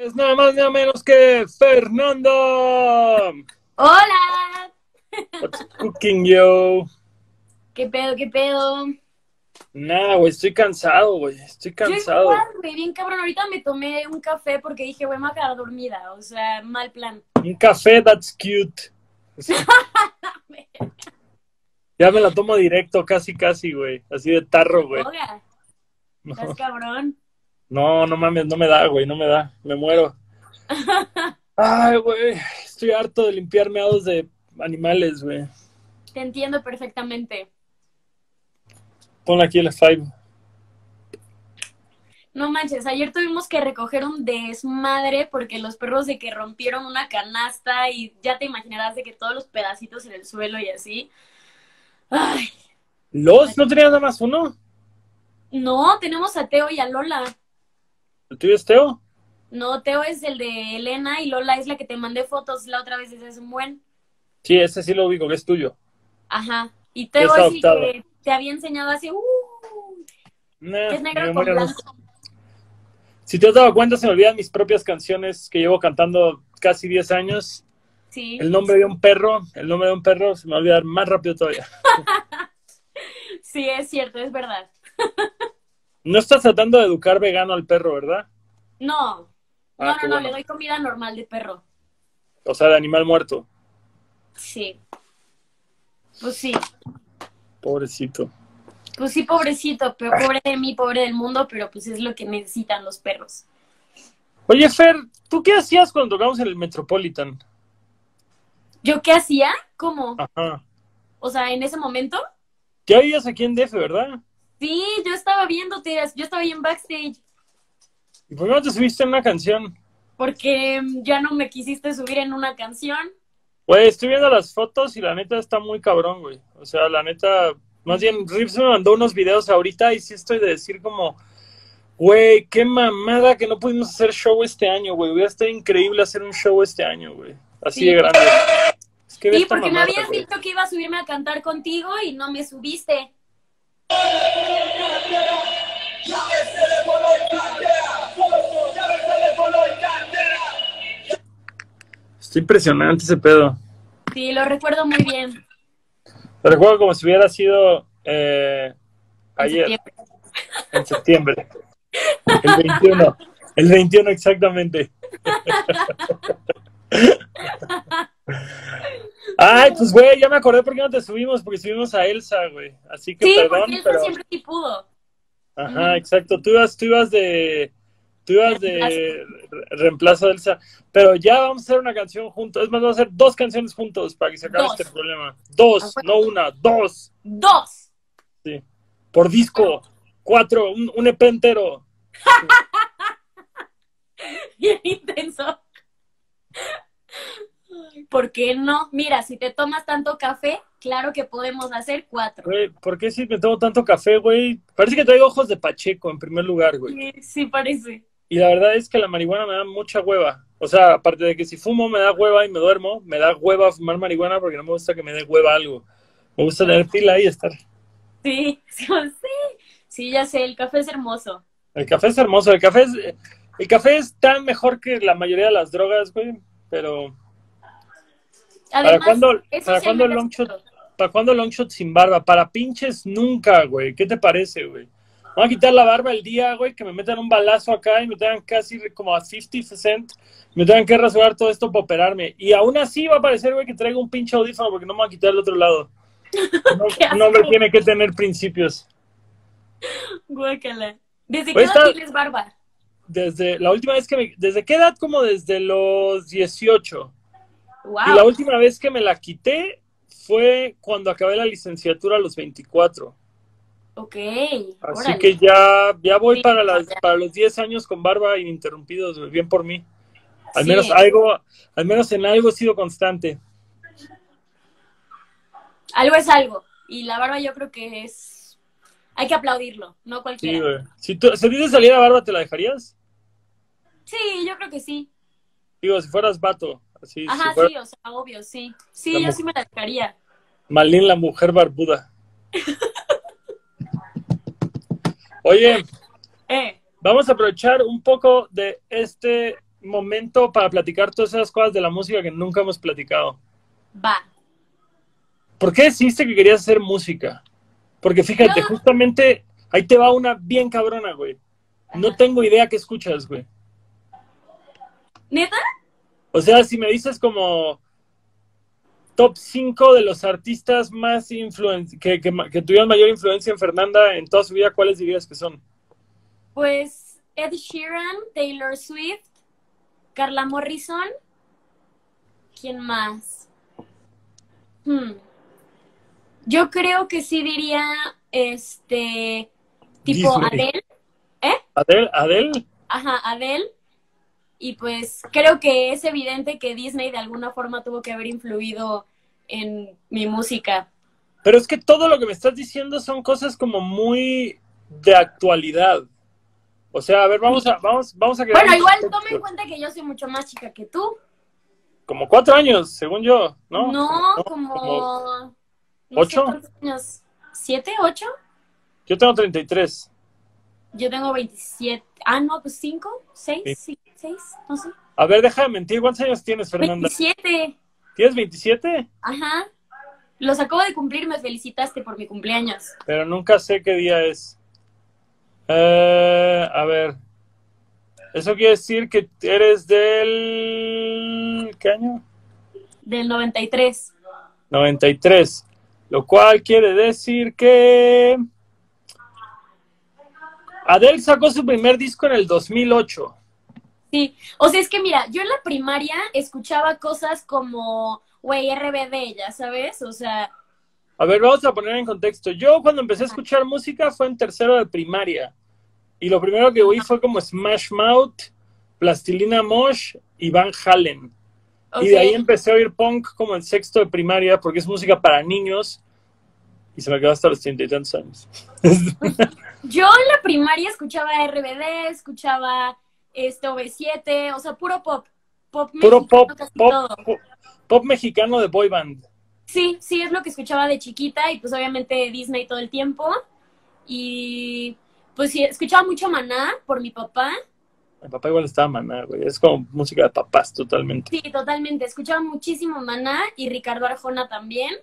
Es nada más nada menos que Fernando. Hola. What's cooking, yo? ¿Qué pedo, qué pedo? Nada, güey, estoy cansado, güey. Estoy Yo cansado. igual, güey, bien cabrón. Ahorita me tomé un café porque dije, güey, me voy a quedar dormida. O sea, mal plan. Un café that's cute. Ya me la tomo directo, casi, casi, güey. Así de tarro, güey. No, estás cabrón. No, no mames, no me da, güey, no me da. Me muero. Ay, güey, estoy harto de limpiar meados de animales, güey. Te entiendo perfectamente. Pon aquí el five. No manches, ayer tuvimos que recoger un desmadre porque los perros de que rompieron una canasta y ya te imaginarás de que todos los pedacitos en el suelo y así. Ay, ¿Los? ¿No tenías nada más uno? no, tenemos a Teo y a Lola. ¿El tuyo es Teo? No, Teo es el de Elena y Lola es la que te mandé fotos la otra vez desde hace un buen. Sí, ese sí lo ubico, que es tuyo. Ajá. Y Teo es el que te había enseñado hace. Uh, Nah, es negro con no-. Si te has dado cuenta, se me olvidan mis propias canciones que llevo cantando casi 10 años. Sí. El nombre de un perro, el nombre de un perro se me va a olvidar más rápido todavía. Sí, es cierto, es verdad. No estás tratando de educar vegano al perro, ¿verdad? No. Ah, No, no, no, bueno. le doy comida normal de perro. O sea, de animal muerto. Sí. Pues sí. Pobrecito. Pues sí, pobrecito, pero pobre de mí, pobre del mundo, pero pues es lo que necesitan los perros. Oye, Fer, ¿tú qué hacías cuando tocamos en el Metropolitan? ¿Yo qué hacía? ¿Cómo? Ajá. O sea, en ese momento. Ya vivías aquí en DF, ¿verdad? Sí, yo estaba viéndote, yo estaba ahí en backstage, ¿Y por qué no te subiste en una canción? porque mm, ya no me quisiste subir en una canción. Güey, estoy viendo las fotos y la neta está muy cabrón, güey. O sea, la neta, más bien, Rips me mandó unos videos ahorita y sí estoy de decir como, güey, qué mamada que no pudimos hacer show este año, güey. Hubiera estado increíble hacer un show este año, güey. Así Sí. de grande. Es que ve Sí, porque me habías dicho que iba a subirme a cantar contigo y no me subiste. Está impresionante ese pedo. Sí, lo recuerdo muy bien. Lo recuerdo como si hubiera sido eh, ayer, septiembre. en septiembre. El 21. El 21 exactamente. Ay, pues güey, ya me acordé por qué no te subimos, porque subimos a Elsa, güey. Así que Sí, perdón, porque él pero... siempre sí pudo. Ajá, exacto. Tú ibas, tú ibas de... Tú ibas de re- reemplazo de Elsa. Pero ya vamos a hacer una canción juntos. Es más, vamos a hacer dos canciones juntos para que se acabe Dos. este problema. Dos, Ah, no una, dos. Dos. Sí. Por disco. Cuatro, un, un EP entero. Bien intenso. ¿Por qué no? Mira, si te tomas tanto café, claro que podemos hacer cuatro. Güey, ¿por qué si me tomo tanto café, güey? Parece que traigo ojos de Pacheco en primer lugar, güey. Sí, sí parece. Y la verdad es que la marihuana me da mucha hueva. O sea, aparte de que si fumo me da hueva y me duermo, me da hueva fumar marihuana porque no me gusta que me dé hueva algo. Me gusta tener pila y estar. Sí, sí, sí. Sí, ya sé, el café es hermoso. El café es hermoso. El café es, el café es tan mejor que la mayoría de las drogas, güey. Pero, Además, cuándo- es para cuándo el long shot? ¿para cuándo long shot sin barba? Para pinches nunca, güey. ¿Qué te parece, güey? Vamos a quitar la barba el día, güey, que me metan un balazo acá y me tengan casi como a 50%. Me tengan que rasurar todo esto para operarme. Y aún así va a parecer, güey, que traigo un pinche audífono porque no me va a quitar el otro lado. No, un hombre tiene que tener principios. Guácala. ¿Desde qué edad está- tienes barba? Desde la última vez que me... ¿Desde qué edad? Como desde los 18. Wow. Y la última vez que me la quité fue cuando acabé la licenciatura a los 24. Ok. Así órale. que ya, ya voy Sí, para, las, para los 10 años con barba ininterrumpidos, bien por mí. Al Sí. menos algo, al menos en algo he sido constante. Algo es algo. Y la barba yo creo que es... Hay que aplaudirlo, no Sí, cualquiera. güey. Si, tú, si a ti te saliera barba, ¿te la dejarías? Sí, yo creo que sí. Digo, si fueras vato. Así, Ajá, sí, o sea, obvio, sí. Sí, La yo sí me la dejaría. Malin, la mujer barbuda. Oye, Eh, vamos a aprovechar un poco de este momento para platicar todas esas cosas de la música que nunca hemos platicado. Va. ¿Por qué decidiste que querías hacer música? Porque fíjate, No. justamente ahí te va una bien cabrona, güey. No Ajá. tengo idea qué escuchas, güey. ¿Neta? O sea, si me dices como top 5 de los artistas más influen que, que, que tuvieron mayor influencia en Fernanda en toda su vida, ¿cuáles dirías que son? Pues Ed Sheeran, Taylor Swift, Carla Morrison. ¿Quién más? Hmm. Yo creo que sí diría este tipo Disney. Adele. ¿Eh? Adele, Adele. Ajá, Adele. Y pues creo que es evidente que Disney de alguna forma tuvo que haber influido en mi música. Pero es que todo lo que me estás diciendo son cosas como muy de actualidad. O sea, a ver, vamos a, vamos, vamos a Bueno, igual toma en cuenta que yo soy mucho más chica que tú. Como cuatro años, según yo, ¿no? No, como- como... no sé ¿Ocho? años. ¿Siete? ¿Ocho? Yo tengo 33. Yo tengo 27. Ah, no, pues cinco, seis, Sí. sí, seis, no sé. A ver, deja de mentir. ¿Cuántos años tienes, Fernanda? 27. ¿Tienes 27? Ajá. Los acabo de cumplir, me felicitaste por mi cumpleaños. Pero nunca sé qué día es. Eh, a ver. Eso quiere decir que eres del... ¿Qué año? Del 93. 93. Lo cual quiere decir que... Adele sacó su primer disco en el 2008. Sí. O sea, es que mira, yo en la primaria escuchaba cosas como, güey, RBD, ya sabes. O sea, A ver, vamos a poner en contexto. Yo cuando empecé a escuchar música fue en tercero de primaria. Y lo primero que oí fue como Smash Mouth, Plastilina Mosh y Van Halen. Y de ahí empecé a oír punk como en sexto de primaria porque es música para niños. Y se me quedó hasta los treinta y tantos años. Yo en la primaria escuchaba RBD, escuchaba este OV7, o sea, puro pop. Pop Puro mexicano, pop, casi pop, todo. pop, pop mexicano de boy band. Sí, sí, es lo que escuchaba de chiquita y pues obviamente Disney todo el tiempo. Y pues sí, escuchaba mucho Maná por mi papá. Mi papá igual estaba maná, güey. Es como música de papás totalmente. Sí, totalmente. Escuchaba muchísimo Maná y Ricardo Arjona también.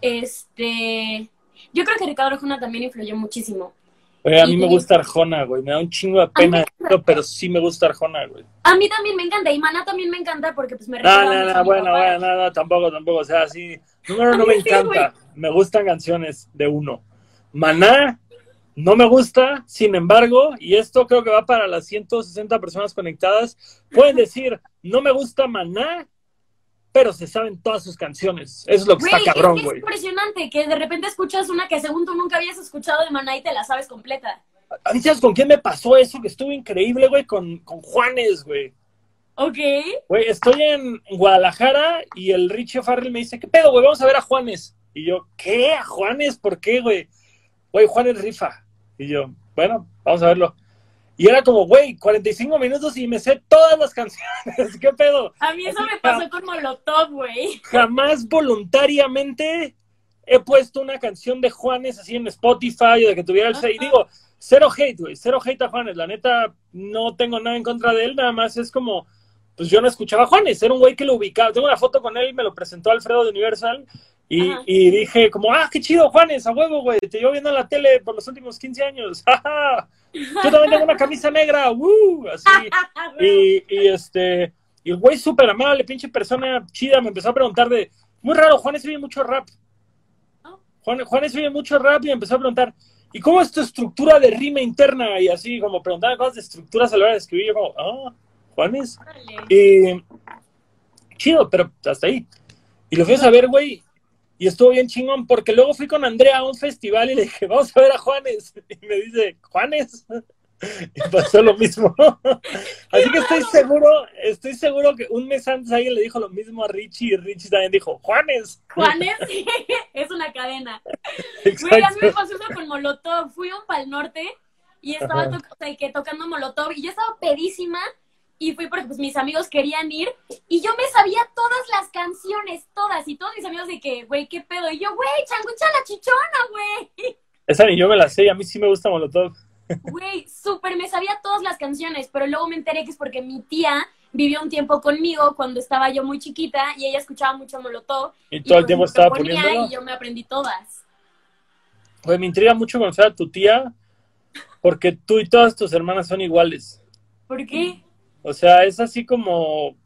Este, yo creo que Ricardo Arjona también influyó muchísimo. Oye, a mí Y- me gusta Arjona, güey. Me da un chingo de pena, decirlo, pero sí me gusta Arjona, güey. A mí también me encanta y Maná también me encanta porque pues me No, recuerda no, no, bueno, bueno, no, no, tampoco, tampoco. O sea, sí. Número no mí me sí, encanta. Me gustan canciones de uno. Maná no me gusta, sin embargo, y esto creo que va para las 160 personas conectadas, pueden decir, no me gusta Maná, pero se saben todas sus canciones. Eso es lo que Güey, está cabrón, que es güey. impresionante que de repente escuchas una que según tú nunca habías escuchado de Maná y te la sabes completa. A mí, ¿sabes con quién me pasó eso? Que estuvo increíble, güey, con, con Juanes, güey. Ok. Güey, estoy en Guadalajara y el Richie Farrell me dice, ¿qué pedo, güey? Vamos a ver a Juanes. Y yo, ¿qué? ¿A Juanes? ¿Por qué, güey? Güey, Juanes rifa. Y yo, bueno, vamos a verlo. Y era como, güey, 45 minutos y me sé todas las canciones. ¿Qué pedo? A mí eso Así me pasó con Molotov, güey. Jamás voluntariamente he puesto una canción de Juanes así en Spotify o de que tuviera el... Ajá. Y digo, cero hate, güey, cero hate a Juanes. La neta, no tengo nada en contra de él, nada más es como, pues yo no escuchaba a Juanes, era un güey que lo ubicaba. Tengo una foto con él me lo presentó Alfredo de Universal. Y, y dije como, ah, qué chido, Juanes, a huevo, güey, te llevo viendo en la tele por los últimos 15 años. Yo también tengo una camisa negra, ¡uh! Así. Y, y este, y el güey súper amable, pinche persona chida, me empezó a preguntar de, muy raro, Juanes oye mucho rap. Oh. Juan, Juanes oye mucho rap y me empezó a preguntar, ¿y cómo es tu estructura de rima interna? Y así, como preguntaba cosas de estructuras a la hora de escribir, yo como, ah, Juanes. Y chido, pero hasta ahí. Y lo fuimos a ver, güey, y estuvo bien chingón, porque luego fui con Andrea a un festival y le dije, vamos a ver a Juanes. Y me dice, ¿Juanes? Y pasó lo mismo. Así que estoy seguro, estoy seguro que un mes antes alguien le dijo lo mismo a Richie y Richie también dijo, Juanes. Juanes sí, es una cadena. Güey, a mí me pasó eso con Molotov. Fui a un Pal Norte y estaba to- o sea, que tocando Molotov y yo estaba pedísima y fui porque pues mis amigos querían ir y yo me sabía todas las canciones, todas y todos mis amigos de que, güey, qué pedo. Y yo, güey, changucha la chichona, güey. Esa ni yo me la sé y a mí sí me gusta Molotov. Güey, súper, me sabía todas las canciones, pero luego me enteré que es porque mi tía vivió un tiempo conmigo cuando estaba yo muy chiquita y ella escuchaba mucho Molotov. Y todo el tiempo estaba poniéndolo. Y yo me aprendí todas. Pues me intriga mucho conocer a tu tía, porque tú y todas tus hermanas son iguales. ¿Por qué? O sea, es así como.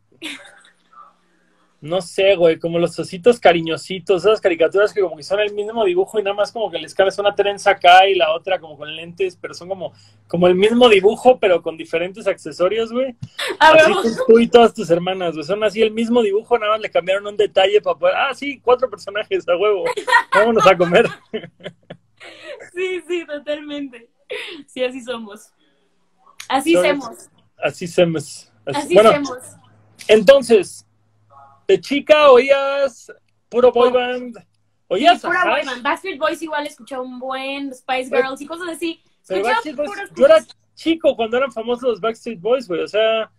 No sé, güey, como los ositos cariñositos, esas caricaturas que como que son el mismo dibujo y nada más como que les cabes una trenza acá y la otra como con lentes, pero son como, como el mismo dibujo, pero con diferentes accesorios, güey. A ver, Así tú y todas tus hermanas, güey. Son así el mismo dibujo, nada más le cambiaron un detalle para poder. Ah, sí, cuatro personajes a huevo. Vámonos a comer. sí, sí, totalmente. Sí, así somos. Así Somos- Así somos. Así- Así bueno, somos. entonces, de chica oías puro boy band. Oías Sí, pura a boy band. Backstreet Boys igual escuchaba un buen, Spice Girls y cosas así. Escuchaba Backstreet Boys- puras yo era chico cuando eran famosos los Backstreet Boys, güey. O sea,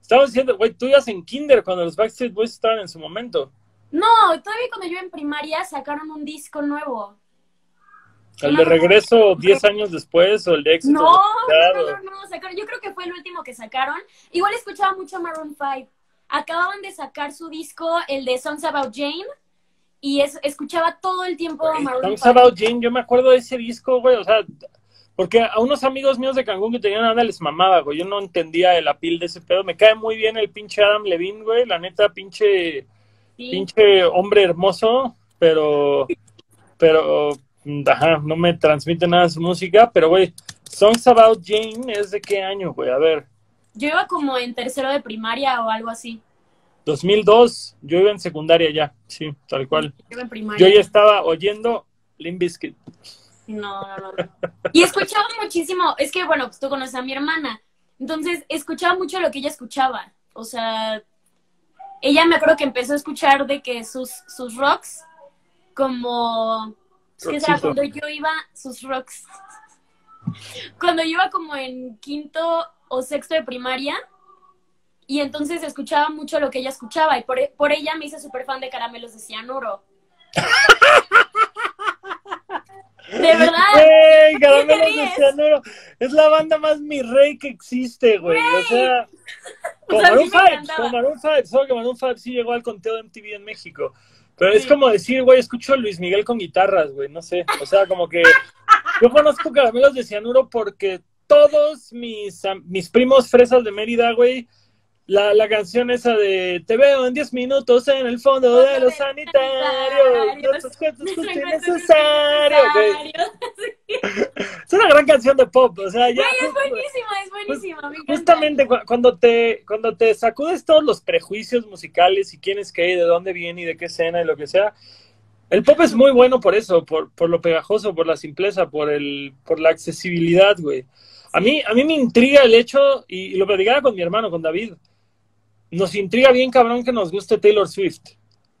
estamos diciendo, güey, tú ibas en kinder cuando los Backstreet Boys estaban en su momento. No, todavía cuando yo en primaria sacaron un disco nuevo. El de regreso 10 años después o el de éxito. No, no, no, no, sacaron, yo creo que fue el último que sacaron. Igual escuchaba mucho Maroon 5. Acababan de sacar su disco, el de Songs About Jane, y es, escuchaba todo el tiempo Maroon Songs 5. About Jane, yo me acuerdo de ese disco, güey, o sea, porque a unos amigos míos de Cancún que tenían banda les mamaba, güey, yo no entendía el apil de ese pedo, me cae muy bien el pinche Adam Levine, güey, la neta, pinche, Sí. pinche hombre hermoso, pero, pero, ajá, no me transmite nada su música, pero, güey, Songs About Jane es de qué año, güey, a ver, Yo iba como en tercero de primaria o algo así. 2002, yo iba en secundaria ya, sí, tal cual. Yo en primaria. Yo ya estaba oyendo Limp Bizkit. No, no, no. Y escuchaba muchísimo, es que bueno, pues tú conoces a mi hermana, entonces escuchaba mucho lo que ella escuchaba, o sea, ella me acuerdo que empezó a escuchar de que sus, sus rocks, como, que cuando yo iba, sus rocks, cuando yo iba como en quinto o sexto de primaria, y entonces escuchaba mucho lo que ella escuchaba, y por, por ella me hice súper fan de Caramelos de Cianuro. De verdad. ¡Ey! ¿Qué Caramelos de? Cianuro! Es la banda más mi rey que existe, güey. O sea, como O sea, a Maroon mí me 5, encantaba. como Maroon 5, solo que Maroon 5 sí llegó al conteo de MTV en México. Pero es como decir, güey, escucho a Luis Miguel con guitarras, güey, no sé. O sea, como que yo conozco Caramelos de Cianuro porque todos mis, mis primos fresas de Mérida, güey, la, la canción esa de Te veo en 10 minutos en el fondo de los sanitarios. Es una gran canción de pop, o sea, ya. Güey, es buenísima, es buenísima. me. Justamente cu- cuando te, cuando te sacudes todos los prejuicios musicales y quién es qué y de dónde viene y de qué escena y lo que sea, el pop es muy bueno por eso, por, por lo pegajoso, por la simpleza, por el, por la accesibilidad, güey. A mí, a mí me intriga el hecho, y, y lo platicaba con mi hermano, con David, nos intriga bien cabrón que nos guste Taylor Swift.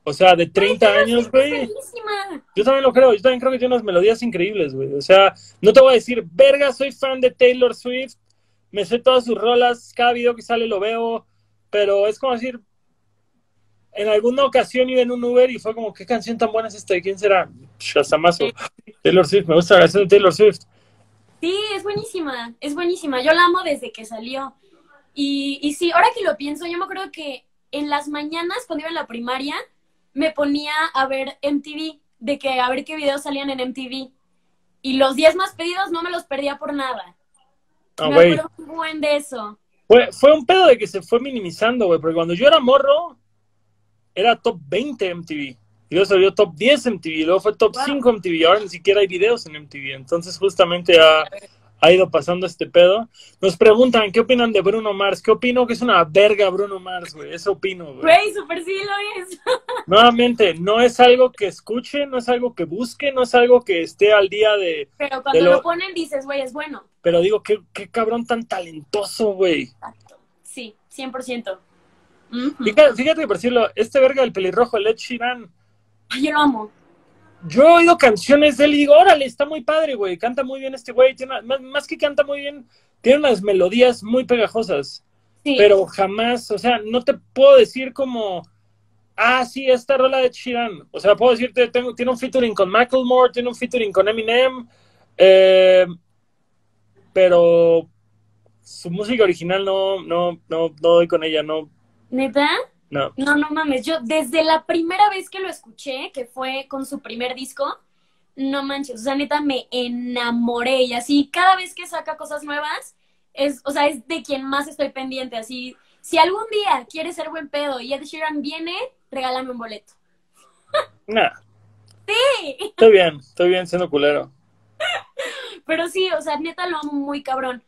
O sea, de 30 Taylor años, güey. Yo también lo creo, yo también creo que tiene unas melodías increíbles, güey. O sea, no te voy a decir, verga, soy fan de Taylor Swift, me sé todas sus rolas, cada video que sale lo veo, pero es como decir, en alguna ocasión iba en un Uber y fue como, ¿qué canción tan buena es esta? ¿De quién será? Shazamazo. Taylor Swift, me gusta la canción de Taylor Swift. Sí, es buenísima, es buenísima. Yo la amo desde que salió. Y, y sí, ahora que lo pienso, yo me acuerdo que en las mañanas, cuando iba en la primaria, me ponía a ver MTV, de que a ver qué videos salían en MTV. Y los 10 más pedidos no me los perdía por nada. Ah, me acuerdo un buen de eso. Fue, fue un pedo de que se fue minimizando, güey, porque cuando yo era morro, era top 20 MTV. Y luego salió top 10 MTV, luego fue top Wow. 5 MTV, y ahora ni siquiera hay videos en MTV. Entonces, justamente ha, ha ido pasando este pedo. Nos preguntan, ¿qué opinan de Bruno Mars? ¿Qué opino? Que es una verga Bruno Mars, güey. Eso opino, güey. Güey, super sí lo es. Nuevamente, no es algo que escuche, no es algo que busque, no es algo que esté al día de... Pero cuando De lo- lo ponen dices, güey, es bueno. Pero digo, qué, qué cabrón tan talentoso, güey. Sí, 100%. Ujú. Fíjate, fíjate que por decirlo, este verga del pelirrojo, el Ed Sheeran, Ay, Yo lo amo. Yo he oído canciones de él y digo, órale, está muy padre, güey, canta muy bien este güey, tiene, más, más que canta muy bien, tiene unas melodías muy pegajosas, Sí. pero jamás, o sea, no te puedo decir como, ah, sí, esta rola de Sheeran, o sea, puedo decirte, tengo, tiene un featuring con Macklemore, tiene un featuring con Eminem, eh, pero su música original no, no, no, no doy con ella, no, ¿Neta? No. No, no mames. Yo desde la primera vez que lo escuché, que fue con su primer disco, no manches. O sea, neta, me enamoré. Y así, cada vez que saca cosas nuevas, es, o sea, es de quien más estoy pendiente. Así, si algún día quieres ser buen pedo y Ed Sheeran viene, regálame un boleto. Nah, Sí. estoy bien, estoy bien siendo culero. Pero sí, o sea, neta lo amo muy cabrón.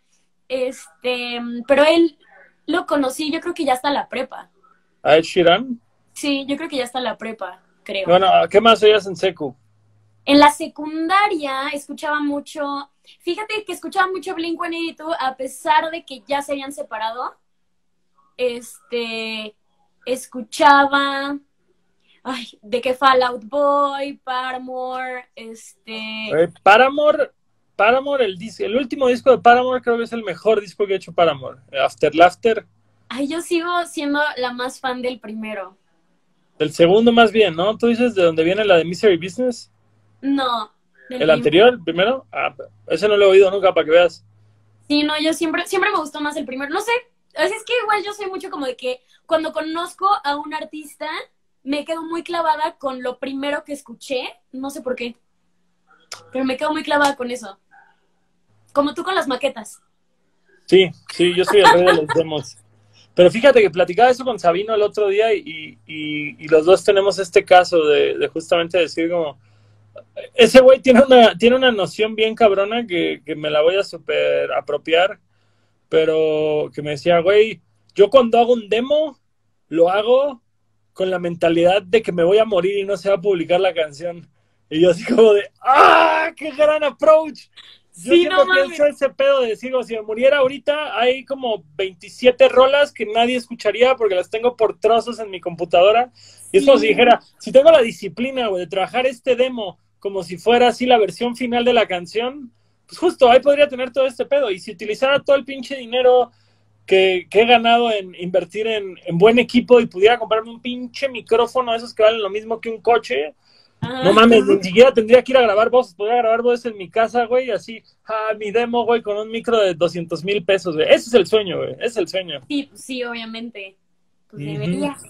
Este, pero él lo conocí, yo creo que ya está la prepa. ¿A Ed Sheeran? Sí, yo creo que ya está la prepa, creo. Bueno, ¿qué más oías en secu? En la secundaria escuchaba mucho, fíjate que escuchaba mucho Blink-182 a pesar de que ya se habían separado. Este, escuchaba, ay, de que Fallout Boy, Paramore, este, Eh, Paramore, Paramore, el, dis- el último disco de Paramore creo que es el mejor disco que ha hecho Paramore. After Laughter, ay, yo sigo siendo la más fan del primero. el segundo más bien, ¿no? ¿Tú dices de dónde viene la de Misery Business? No. del ¿El anterior, el primero? Ah, ese no lo he oído nunca para que veas. Sí, no, yo siempre, siempre me gustó más el primero. No sé, así es que igual yo soy mucho como de que cuando conozco a un artista, me quedo muy clavada con lo primero que escuché. No sé por qué. Pero me quedo muy clavada con eso. Como tú con las maquetas. Sí, sí, yo soy el rey de los demos. Pero fíjate que platicaba eso con Sabino el otro día y, y- y los dos tenemos este caso de, justamente decir como, ese güey tiene una, tiene una noción bien cabrona que, que me la voy a super apropiar, pero que me decía, güey, yo cuando hago un demo, lo hago con la mentalidad de que me voy a morir y no se va a publicar la canción. Y yo así como de, ¡ah! ¡Qué gran approach! Yo Sí, siempre no pienso ese pedo de decir, o si me muriera ahorita, hay como 27 rolas que nadie escucharía porque las tengo por trozos en mi computadora. Y es como si dijera, si tengo la disciplina, güey, de trabajar este demo como si fuera así la versión final de la canción, pues justo ahí podría tener todo este pedo. Y si utilizara todo el pinche dinero que, que he ganado en invertir en, en buen equipo y pudiera comprarme un pinche micrófono, esos que valen lo mismo que un coche, Ajá. no mames, ni siquiera tendría que ir a grabar voces, podría grabar voces en mi casa, güey, así, ah, mi demo, güey, con un micro de 200 mil pesos, güey. Ese es el sueño, güey, ese es el sueño. Sí, pues sí, obviamente. Pues deberías.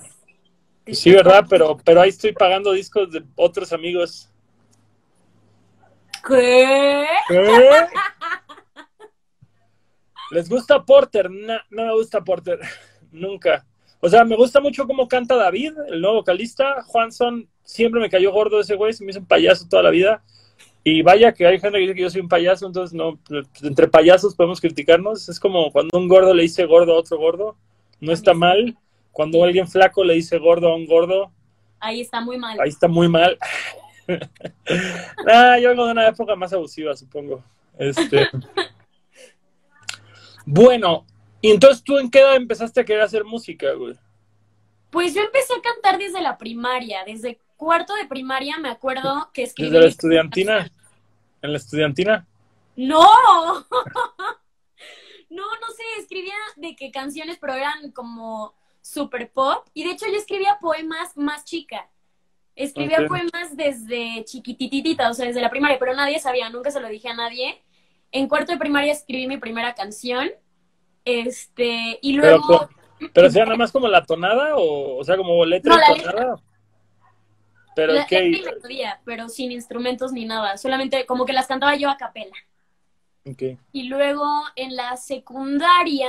Sí, ¿verdad? Pero, pero ahí estoy pagando discos de otros amigos. ¿Qué? ¿Qué? ¿Les gusta Porter? No, no me gusta Porter, nunca. O sea, me gusta mucho cómo canta David, el nuevo vocalista. Juanson, siempre me cayó gordo ese güey, se me hizo un payaso toda la vida. Y vaya que hay gente que dice que yo soy un payaso, entonces no, entre payasos podemos criticarnos. Es como cuando un gordo le dice gordo a otro gordo, no está mal. Cuando alguien flaco le dice gordo a un gordo, Ahí está muy mal. ahí está muy mal. ah, yo vengo de una época más abusiva, supongo. Este. bueno, y entonces tú en qué edad empezaste a querer hacer música, güey? Pues yo empecé a cantar desde la primaria, desde cuarto de primaria me acuerdo que escribí. Desde la estudiantina. ¿En la estudiantina? No, no, no sé, escribía de que canciones, pero eran como super pop. Y de hecho yo escribía poemas más chica. Escribía poemas desde chiquititita, o sea, desde la primaria, pero nadie sabía, nunca se lo dije a nadie. En cuarto de primaria escribí mi primera canción. Este, y Pero, luego. pero sea nada más como la tonada o, o sea, como letra No, y la letra. tonada. Pero la- ¿qué? letra y melodía, pero sin instrumentos ni nada, solamente como que las cantaba yo a capela. Ok. Y luego en la secundaria,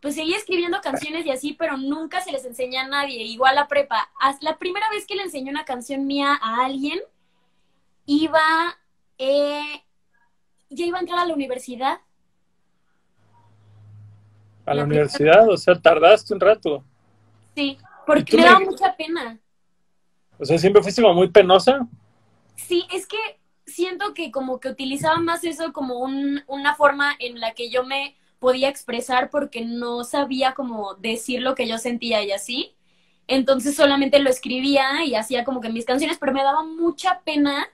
pues seguí escribiendo canciones y así, pero nunca se les enseña a nadie. Igual la prepa. La primera vez que le enseñé una canción mía a alguien, iba, eh, ya iba a entrar a la universidad. A la La universidad, o sea, tardaste un rato. Sí, ¿Y porque me me- daba mucha pena. O sea, siempre fuiste como muy penosa. Sí, es que siento que como que utilizaba más eso como un, una forma en la que yo me podía expresar porque no sabía cómo decir lo que yo sentía y así. Entonces solamente lo escribía y hacía como que mis canciones, pero me daba mucha pena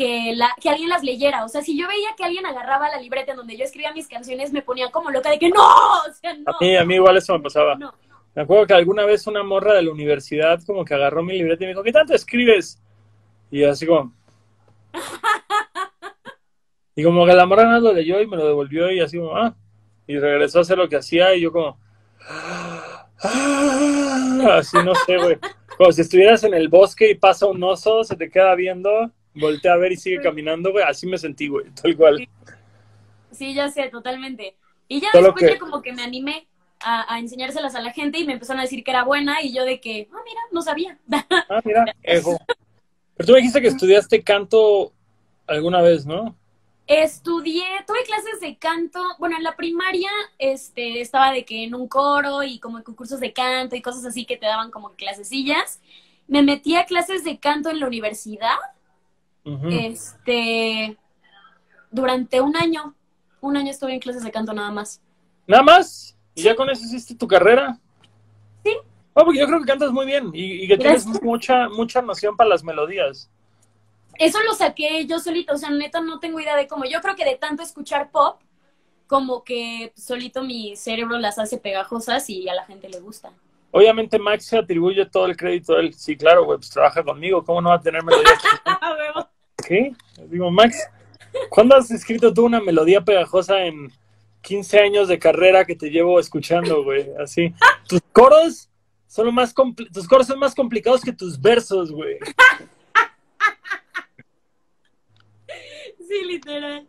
que, la, que alguien las leyera. O sea, si yo veía que alguien agarraba la libreta en donde yo escribía mis canciones, me ponía como loca de que no, o sea, no. A mí, a mí igual eso me pasaba. no. Me acuerdo que alguna vez una morra de la universidad como que agarró mi libreta y me dijo, ¿qué tanto escribes? Y así como... Y como que la morra nada lo leyó y me lo devolvió y así como, ah, y regresó a hacer lo que hacía y yo como, ah, así no sé, güey. Como si estuvieras en el bosque y pasa un oso, se te queda viendo, voltea a ver y sigue caminando, güey. Así me sentí, güey, tal cual. Sí, ya sé, totalmente. Y ya Solo después que- ya como que me animé a, a enseñárselas a la gente y me empezaron a decir que era buena y yo de que, ah, mira, no sabía. Ah, mira, ego. Pero tú me dijiste que estudiaste canto alguna vez, ¿no? Estudié, tuve clases de canto, bueno, en la primaria este, estaba de que en un coro y como en concursos de canto y cosas así que te daban como clasecillas. Me metí a clases de canto en la universidad, Este, durante un año. Un año estuve en clases de canto nada más. Nada más. ¿Y ya con eso hiciste tu carrera? Sí. Oh, porque yo creo que cantas muy bien y, y que tienes mucha, mucha noción para las melodías. Eso lo saqué yo solito, o sea, neta no tengo idea de cómo. Yo creo que de tanto escuchar pop, como que solito mi cerebro las hace pegajosas y a la gente le gusta. Obviamente Max se atribuye todo el crédito a él. Sí, claro, güey, pues trabaja conmigo. ¿Cómo no va a tener melodías? ¿Qué? Digo, Max, ¿cuándo has escrito tú una melodía pegajosa en 15 años de carrera que te llevo escuchando, güey? Así. Tus coros son lo más tus coros son más complicados que tus versos, güey. Sí, literal.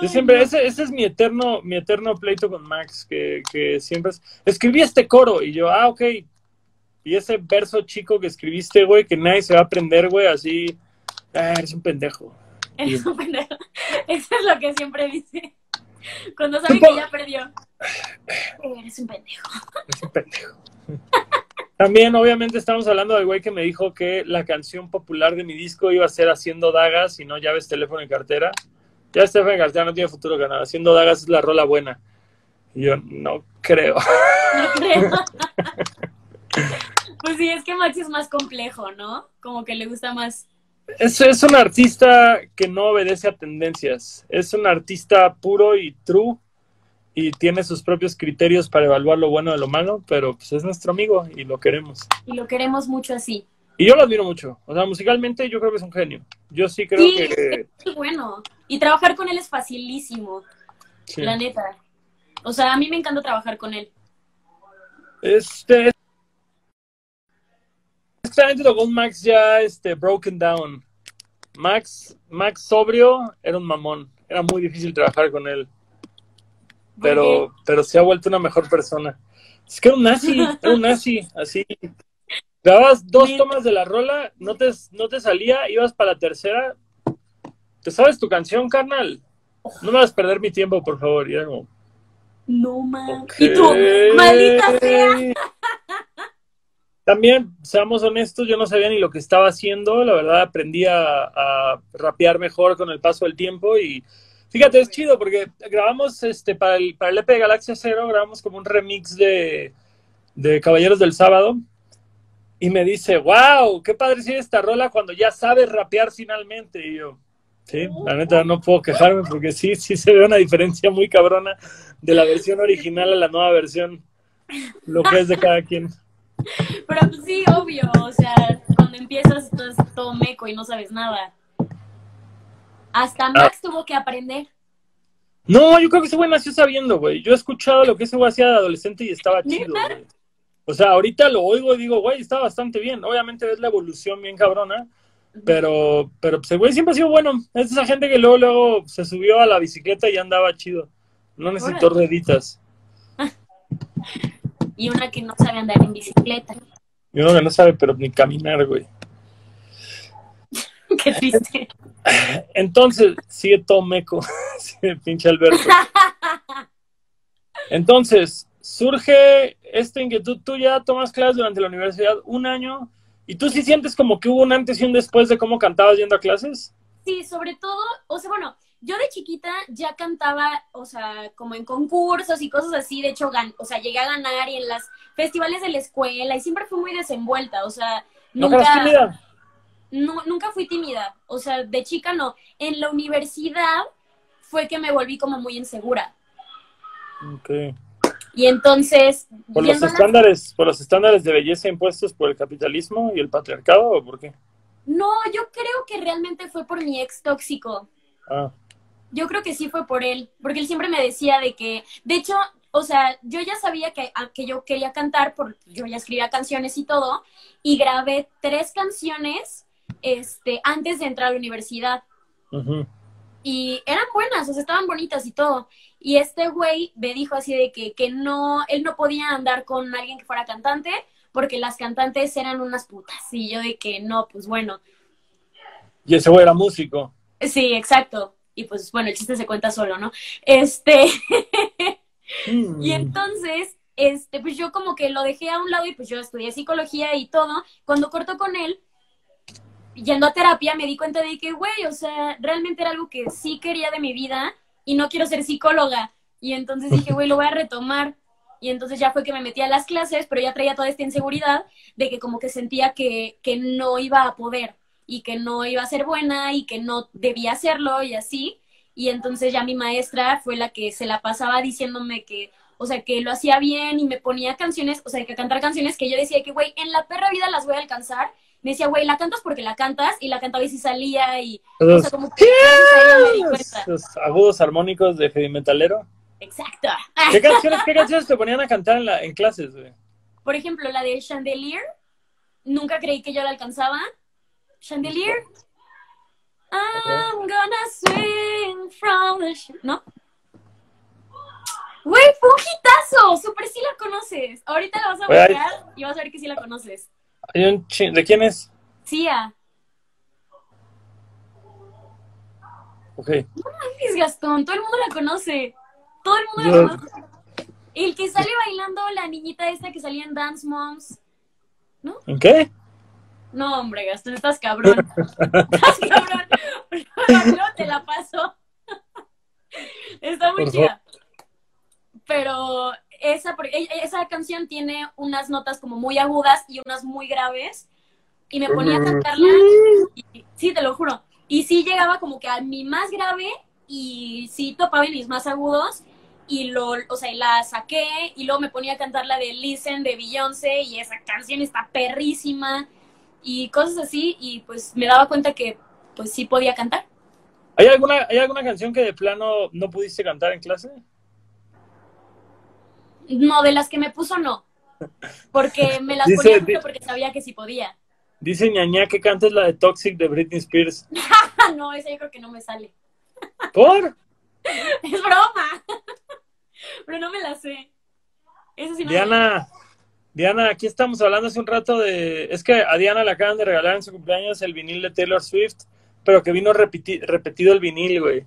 Yo siempre, ese, ese es mi eterno, mi eterno pleito con Max, que, que siempre es, escribí este coro, y yo, ah, ok, y ese verso chico que escribiste, güey, que nadie se va a aprender, güey, así, ah, eres un pendejo. Eres un pendejo. Eso es lo que siempre dice. Cuando sabe que ya perdió. Eres un pendejo. Eres un pendejo. También, obviamente, estamos hablando del güey que me dijo que la canción popular de mi disco iba a ser Haciendo Dagas y no llaves, teléfono y cartera. Ya teléfono y cartera no tiene futuro ganado. Haciendo Dagas es la rola buena. Y yo no creo. No creo. Pues sí, es que Max es más complejo, ¿no? Como que le gusta más. Es, es un artista que no obedece a tendencias. Es un artista puro y true y tiene sus propios criterios para evaluar lo bueno de lo malo, pero pues es nuestro amigo y lo queremos. Y lo queremos mucho así. Y yo lo admiro mucho. O sea, musicalmente yo creo que es un genio. Yo sí creo Sí. que... Qué bueno. Y trabajar con él es facilísimo, sí. la neta. O sea, a mí me encanta trabajar con él. Este... Exactamente lo con Max ya este, broken down. Max, Max sobrio era un mamón. Era muy difícil trabajar con él. pero, pero se ha vuelto una mejor persona. Es que era un nazi, era un nazi, así. Grababas dos tomas de la rola, no te, no te salía, ibas para la tercera. ¿Te sabes tu canción, carnal? No me vas a perder mi tiempo, por favor. Y era como, No ok. Y tú, maldita sea. También, seamos honestos, yo no sabía ni lo que estaba haciendo. La verdad, aprendí a, rapear mejor con el paso del tiempo. Y fíjate, es chido porque grabamos este para el, para el EP de Galaxia Cero, grabamos como un remix de, de Caballeros del Sábado. Y me dice, wow, qué padre sigue esta rola cuando ya sabes rapear finalmente. Y yo, sí, la neta no puedo quejarme porque sí, sí se ve una diferencia muy cabrona de la versión original a la nueva versión. Lo que es de cada quien. Pero pues sí, obvio. O sea, cuando empiezas estás todo meco y no sabes nada. Hasta Max tuvo que aprender. No, yo creo que ese güey nació sabiendo, güey. Yo he escuchado lo que ese güey hacía de adolescente y estaba chido. O sea, ahorita lo oigo y digo, güey, está bastante bien. Obviamente ves la evolución bien cabrona, pero, pero pues el güey siempre ha sido bueno. Es esa gente que luego, luego se subió a la bicicleta y andaba chido. No necesitó Órale. rueditas. Y una que no sabe andar en bicicleta. Y uno que no sabe, pero ni caminar, güey. Qué triste. Entonces, sigue todo meco. Sigue pinche Alberto. Entonces, surge esta inquietud. Tú ya tomas clases durante la universidad un año y tú sí sientes como que hubo un antes y un después de cómo cantabas yendo a clases. Sí, sobre todo, o sea, bueno, yo de chiquita ya cantaba, o sea, como en concursos y cosas así, de hecho, gan o sea, llegué a ganar y en las festivales de la escuela y siempre fui muy desenvuelta, o sea, ¿No nunca, nu- nunca fui tímida, o sea, de chica no. En la universidad fue que me volví como muy insegura. Ok. Y entonces, ¿Por los estándares, por los estándares de belleza impuestos por el capitalismo y el patriarcado o por qué? no, yo creo que realmente fue por mi ex tóxico. Ah, yo creo que sí fue por él, porque él siempre me decía de que, de hecho, o sea, yo ya sabía que, que yo quería cantar, porque yo ya escribía canciones y todo, y grabé tres canciones este, antes de entrar a la universidad. Y eran buenas, o sea, estaban bonitas y todo. Y este güey me dijo así de que, que no, él no podía andar con alguien que fuera cantante, porque las cantantes eran unas putas. Y yo de que no, pues bueno. Y ese güey era músico. Sí, exacto. Y pues bueno, el chiste se cuenta solo, ¿no? Este. Mm. Y entonces, este, pues yo como que lo dejé a un lado y pues yo estudié psicología y todo. Cuando corto con él, yendo a terapia, me di cuenta de que, güey, o sea, realmente era algo que sí quería de mi vida y no quiero ser psicóloga. Y entonces dije, güey, lo voy a retomar. Y entonces ya fue que me metí a las clases, pero ya traía toda esta inseguridad de que como que sentía que, que no iba a poder y que no iba a ser buena y que no debía hacerlo y así. Y entonces ya mi maestra fue la que se la pasaba diciéndome que, o sea, que lo hacía bien y me ponía canciones, o sea, que cantar canciones que yo decía que, güey, en la perra vida las voy a alcanzar. Me decía, güey, la cantas porque la cantas y la cantaba y si salía y, o sea, como que Los agudos armónicos de heavy metalero. Exacto. ¿Qué canciones, qué canciones te ponían a cantar en, la, en clases, güey? Por ejemplo, la de Chandelier. Nunca creí que yo la alcanzaba. Chandelier. I'm gonna swing from the... ¿No? Güey, fue un hitazo. Super sí la conoces. Ahorita la vas a buscar y vas a ver que sí la conoces. Hay un ¿De quién es? Cia. Ok. No mames, Gastón. Todo el mundo la conoce. Todo el mundo la conoce. El que sale bailando la niñita esta que salía en Dance Moms. ¿No? ¿En qué? No, hombre, Gastón, estás cabrón. estás cabrón. No te la paso. Está muy chida. Pero esa, e, esa canción tiene unas notas como muy agudas y unas muy graves. Y me ponía a cantarla. sí, te lo juro. Y sí llegaba como que a mi más grave y sí topaba en mis más agudos. Y lo, o sea, la saqué y luego me ponía a cantar la de Listen de Beyoncé y esa canción está perrísima y cosas así, y pues me daba cuenta que pues sí podía cantar. ¿Hay alguna, ¿Hay alguna canción que de plano no pudiste cantar en clase? No, de las que me puso no. Porque me las ponía mucho porque sabía que sí podía. Dice ñaña que cantes la de Toxic de Britney Spears. no, esa yo creo que no me sale. ¿Por? es broma. Pero no me la sé. Eso sí no Diana, Diana, aquí estamos hablando hace un rato de. Es que a Diana le acaban de regalar en su cumpleaños el vinil de Taylor Swift, pero que vino repetido el vinil, güey.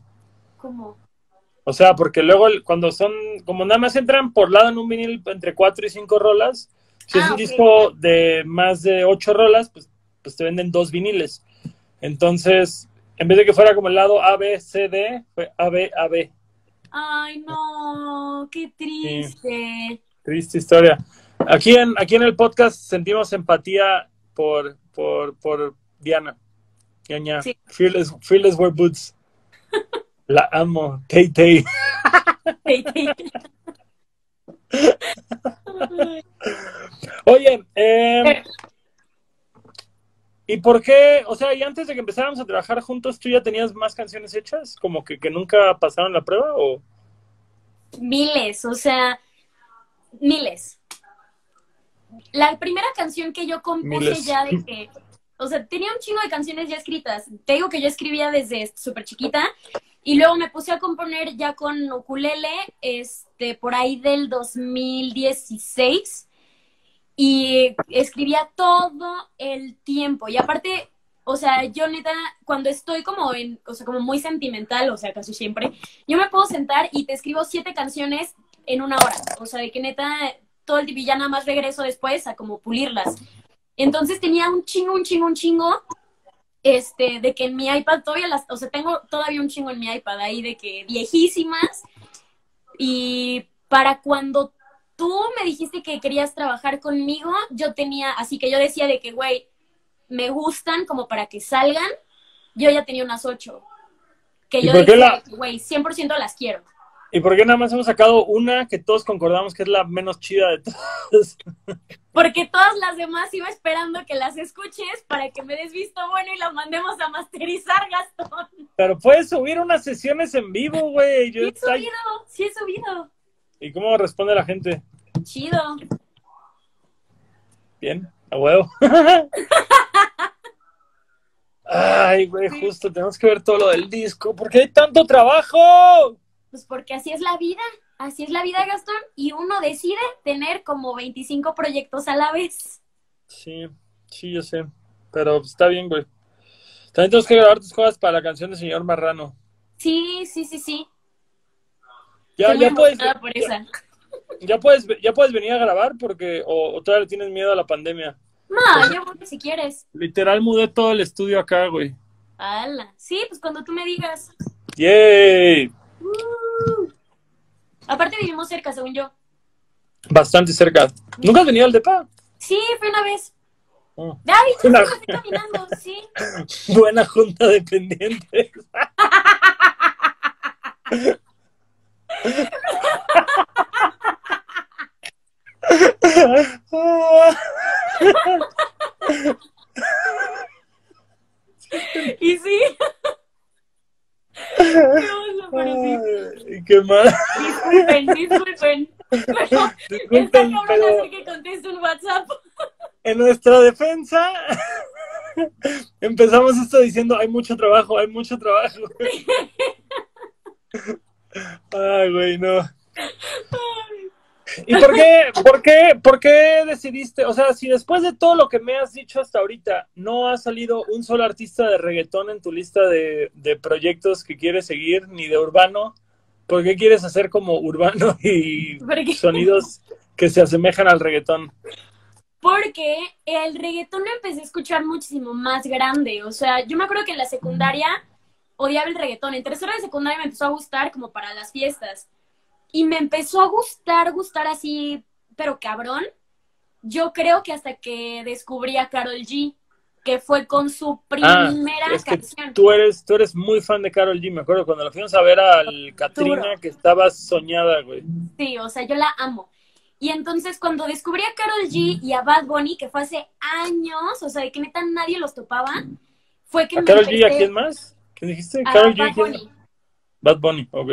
¿Cómo? O sea, porque luego cuando son. Como nada más entran por lado en un vinil entre cuatro y cinco rolas, si es ah, un disco de más de ocho rolas, pues, pues te venden dos viniles. Entonces, en vez de que fuera como el lado A, B, C, D, fue A, B, A, B. Ay, no, qué triste. Triste historia. Aquí en, aquí en el podcast sentimos empatía por, por, por Diana. Yaña. Sí. Fearless, fearless wear boots. La amo. Tay Tay. Oye, eh, ¿y por qué? O sea, y antes de que empezáramos a trabajar juntos, ¿tú ya tenías más canciones hechas? ¿Como que, que nunca pasaron la prueba o...? Miles, o sea, miles la primera canción que yo compuse ya de que, o sea, tenía un chingo de canciones ya escritas. Te digo que yo escribía desde súper chiquita y luego me puse a componer ya con ukulele, este, por ahí del 2016 y escribía todo el tiempo. Y aparte, o sea, yo neta, cuando estoy como en, o sea, como muy sentimental, o sea, casi siempre, yo me puedo sentar y te escribo siete canciones en una hora. O sea, de que neta todo el tiempo y ya nada más regreso después a como pulirlas. Entonces tenía un chingo, un chingo, un chingo, este, de que en mi iPad todavía las, o sea, tengo todavía un chingo en mi iPad ahí de que viejísimas. Y para cuando tú me dijiste que querías trabajar conmigo, yo tenía, así que yo decía de que, güey, me gustan como para que salgan, yo ya tenía unas ocho. Que yo decía, güey, 100% las quiero. ¿Y por qué nada más hemos sacado una que todos concordamos que es la menos chida de todas? Porque todas las demás iba esperando que las escuches para que me des visto bueno y las mandemos a masterizar, Gastón. Pero puedes subir unas sesiones en vivo, güey. Sí he subido, sí he subido. ¿Y cómo responde la gente? Chido. Bien, a huevo. Ay, güey, justo tenemos que ver todo lo del disco. ¿Por qué hay tanto trabajo? Pues porque así es la vida, así es la vida, Gastón, y uno decide tener como 25 proyectos a la vez. Sí, sí, yo sé, pero está bien, güey. También tenemos que grabar tus cosas para la canción de Señor Marrano. Sí, sí, sí, sí. Ya, ya puedes, ya, ya, puedes, ya puedes venir a grabar porque o, o todavía tienes miedo a la pandemia. No, yo voy si quieres. Literal mudé todo el estudio acá, güey. ¡Hala! Sí, pues cuando tú me digas. ¡Yay! Aparte vivimos cerca, según yo. Bastante cerca. ¿Nunca has venido al DEPA? Sí, fue una vez. Oh. David, yo Una- estoy caminando, sí. Buena junta de pendientes. Y sí. Qué oso. Ay, qué mal. Disculpen, disculpen. Pero pero hacer que conteste un WhatsApp. en nuestra defensa empezamos esto diciendo hay mucho trabajo, hay mucho trabajo. Ay, güey, no. ¿Y por qué, por qué, por qué decidiste, o sea, si después de todo lo que me has dicho hasta ahorita, no ha salido un solo artista de reggaetón en tu lista de, de proyectos que quieres seguir, ni de urbano, ¿por qué quieres hacer como urbano y sonidos que se asemejan al reggaetón? porque el reggaetón lo empecé a escuchar muchísimo más grande. O sea, yo me acuerdo que en la secundaria odiaba el reggaetón. En tercera de secundaria me empezó a gustar como para las fiestas. Y me empezó a gustar, gustar así, pero cabrón. Yo creo que hasta que descubrí a Carol G, que fue con su Ah, primera es que canción. tú eres, tú eres muy fan de Carol G, me acuerdo cuando la fuimos a ver al Katrina que estaba soñada, güey. Sí, o sea, yo la amo. Y entonces cuando descubrí a Carol G y a Bad Bunny, que fue hace años, o sea, de que neta nadie los topaba, fue que ¿A me Carol G y a quién más? ¿Qué dijiste? a Carol G y Bad quién Bunny. Bad Bunny, ok.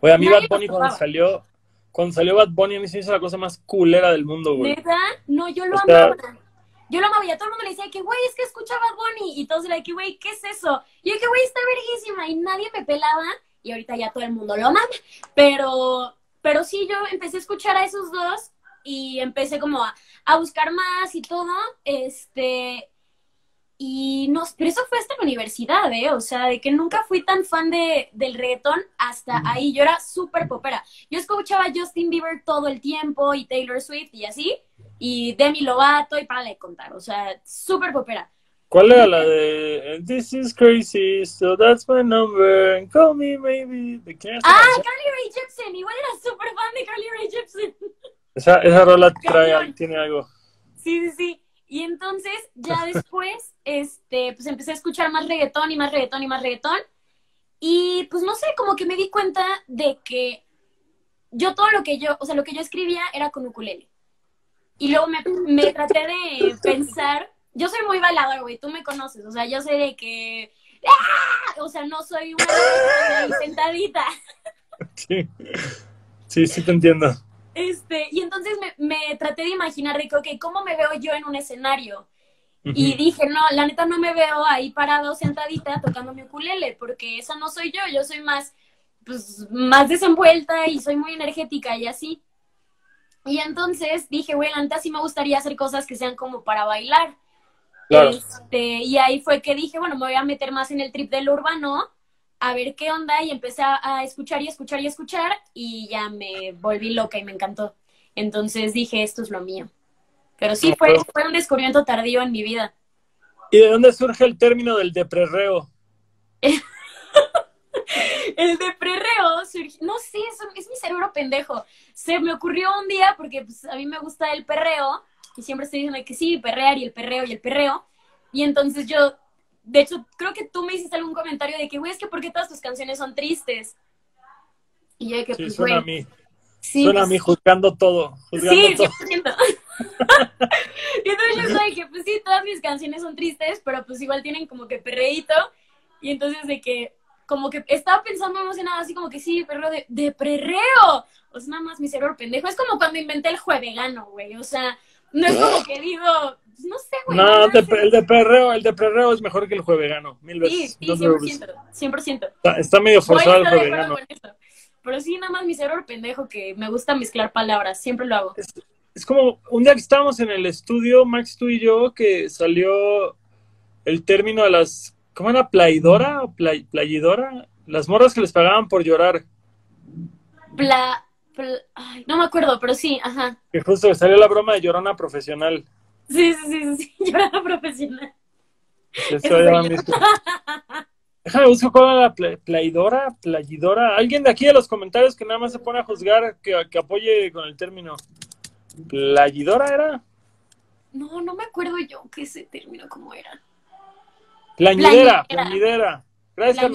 Oye, a mí Nadie Bad Bunny cuando salió, cuando salió Bad Bunny a mí se me hizo la cosa más culera del mundo, güey. ¿Neta? No, yo lo O sea- amaba. Yo lo amaba y a todo el mundo le decía que, güey, es que escucha Bad Bunny. Y todos eran que, güey, ¿qué es eso? Y yo que, güey, está verguísima. Y nadie me pelaba. Y ahorita ya todo el mundo lo ama. Pero, pero sí, yo empecé a escuchar a esos dos y empecé como a, a buscar más y todo. Este, y no, pero eso fue hasta la universidad, ¿eh? O sea, de que nunca fui tan fan de, del reggaetón hasta ahí. Yo era súper popera. Yo escuchaba a Justin Bieber todo el tiempo y Taylor Swift y así. Y Demi Lovato y para de contar. O sea, súper popera. ¿Cuál era la de This is crazy, so that's my number, and call me maybe? ¿De quién es Ah, canción? Carly Rae Jepsen. Igual era súper fan de Carly Rae Jepsen. Esa, esa rola trae, tiene algo. Sí, sí, sí. Y entonces, ya después, este, pues empecé a escuchar más reggaetón y más reggaetón y más reggaetón. Y pues no sé, como que me di cuenta de que yo todo lo que yo, o sea, lo que yo escribía era con ukulele. Y luego me, me traté de pensar, yo soy muy balada, güey, tú me conoces, o sea, yo sé de que, ¡ah! o sea, no soy una ahí sentadita. Sí, sí, sí te entiendo. Este, y entonces me, me traté de imaginar de que, ok, ¿cómo me veo yo en un escenario? Y dije, no, la neta no me veo ahí parado sentadita tocando mi ukulele, porque esa no soy yo, yo soy más, pues, más desenvuelta y soy muy energética y así. Y entonces dije, güey, la neta sí me gustaría hacer cosas que sean como para bailar. Claro. Este, y ahí fue que dije, bueno, me voy a meter más en el trip del urbano, a ver qué onda, y empecé a, a escuchar y escuchar y escuchar, y ya me volví loca y me encantó. Entonces dije, esto es lo mío. Pero sí, fue, fue un descubrimiento tardío en mi vida. ¿Y de dónde surge el término del deprerreo? El de prerreo, surgi- no sé, es, es mi cerebro pendejo. Se me ocurrió un día porque pues, a mí me gusta el perreo y siempre estoy diciendo que sí, perrear y el perreo y el perreo. Y entonces yo, de hecho, creo que tú me hiciste algún comentario de que, güey, es que ¿por qué todas tus canciones son tristes? Y yo de que, Sí, pues, suena a mí. sí, suena a pues, mí juzgando todo. Juzgando Sí, todo. 100%. y entonces yo soy que, pues sí, todas mis canciones son tristes, pero pues igual tienen como que perreíto. Y entonces de que, como que estaba pensando emocionada, así como que sí, perreo de, de perreo. O sea, nada más mi cerebro pendejo. Es como cuando inventé el juevegano, güey. O sea, no es como que digo, pues, no sé, güey. No, de- el de perreo, el de perreo es mejor que el juevegano, mil Sí, veces. sí, preocupes. 100%. 100%. Está, está medio forzado el juevegano. Pero sí, nada más mi cerebro pendejo que me gusta mezclar palabras. Siempre lo hago. Es como un día que estábamos en el estudio, Max, tú y yo, que salió el término de las. ¿Cómo era? ¿Plaidora o play- playidora? Las morras que les pagaban por llorar. Pla, pla- ay, no me acuerdo, pero sí, ajá. Que justo salió la broma de llorona profesional. Sí, sí, sí, sí, sí. Llorada profesional. Eso era yo. Déjame buscar cuál era la pla- playidora, playidora. Alguien de aquí de los comentarios que nada más se pone a juzgar que, que apoye con el término. ¿Playidora era? No, no me acuerdo yo que ese término cómo era. Plañidera, Plañidera. Gracias.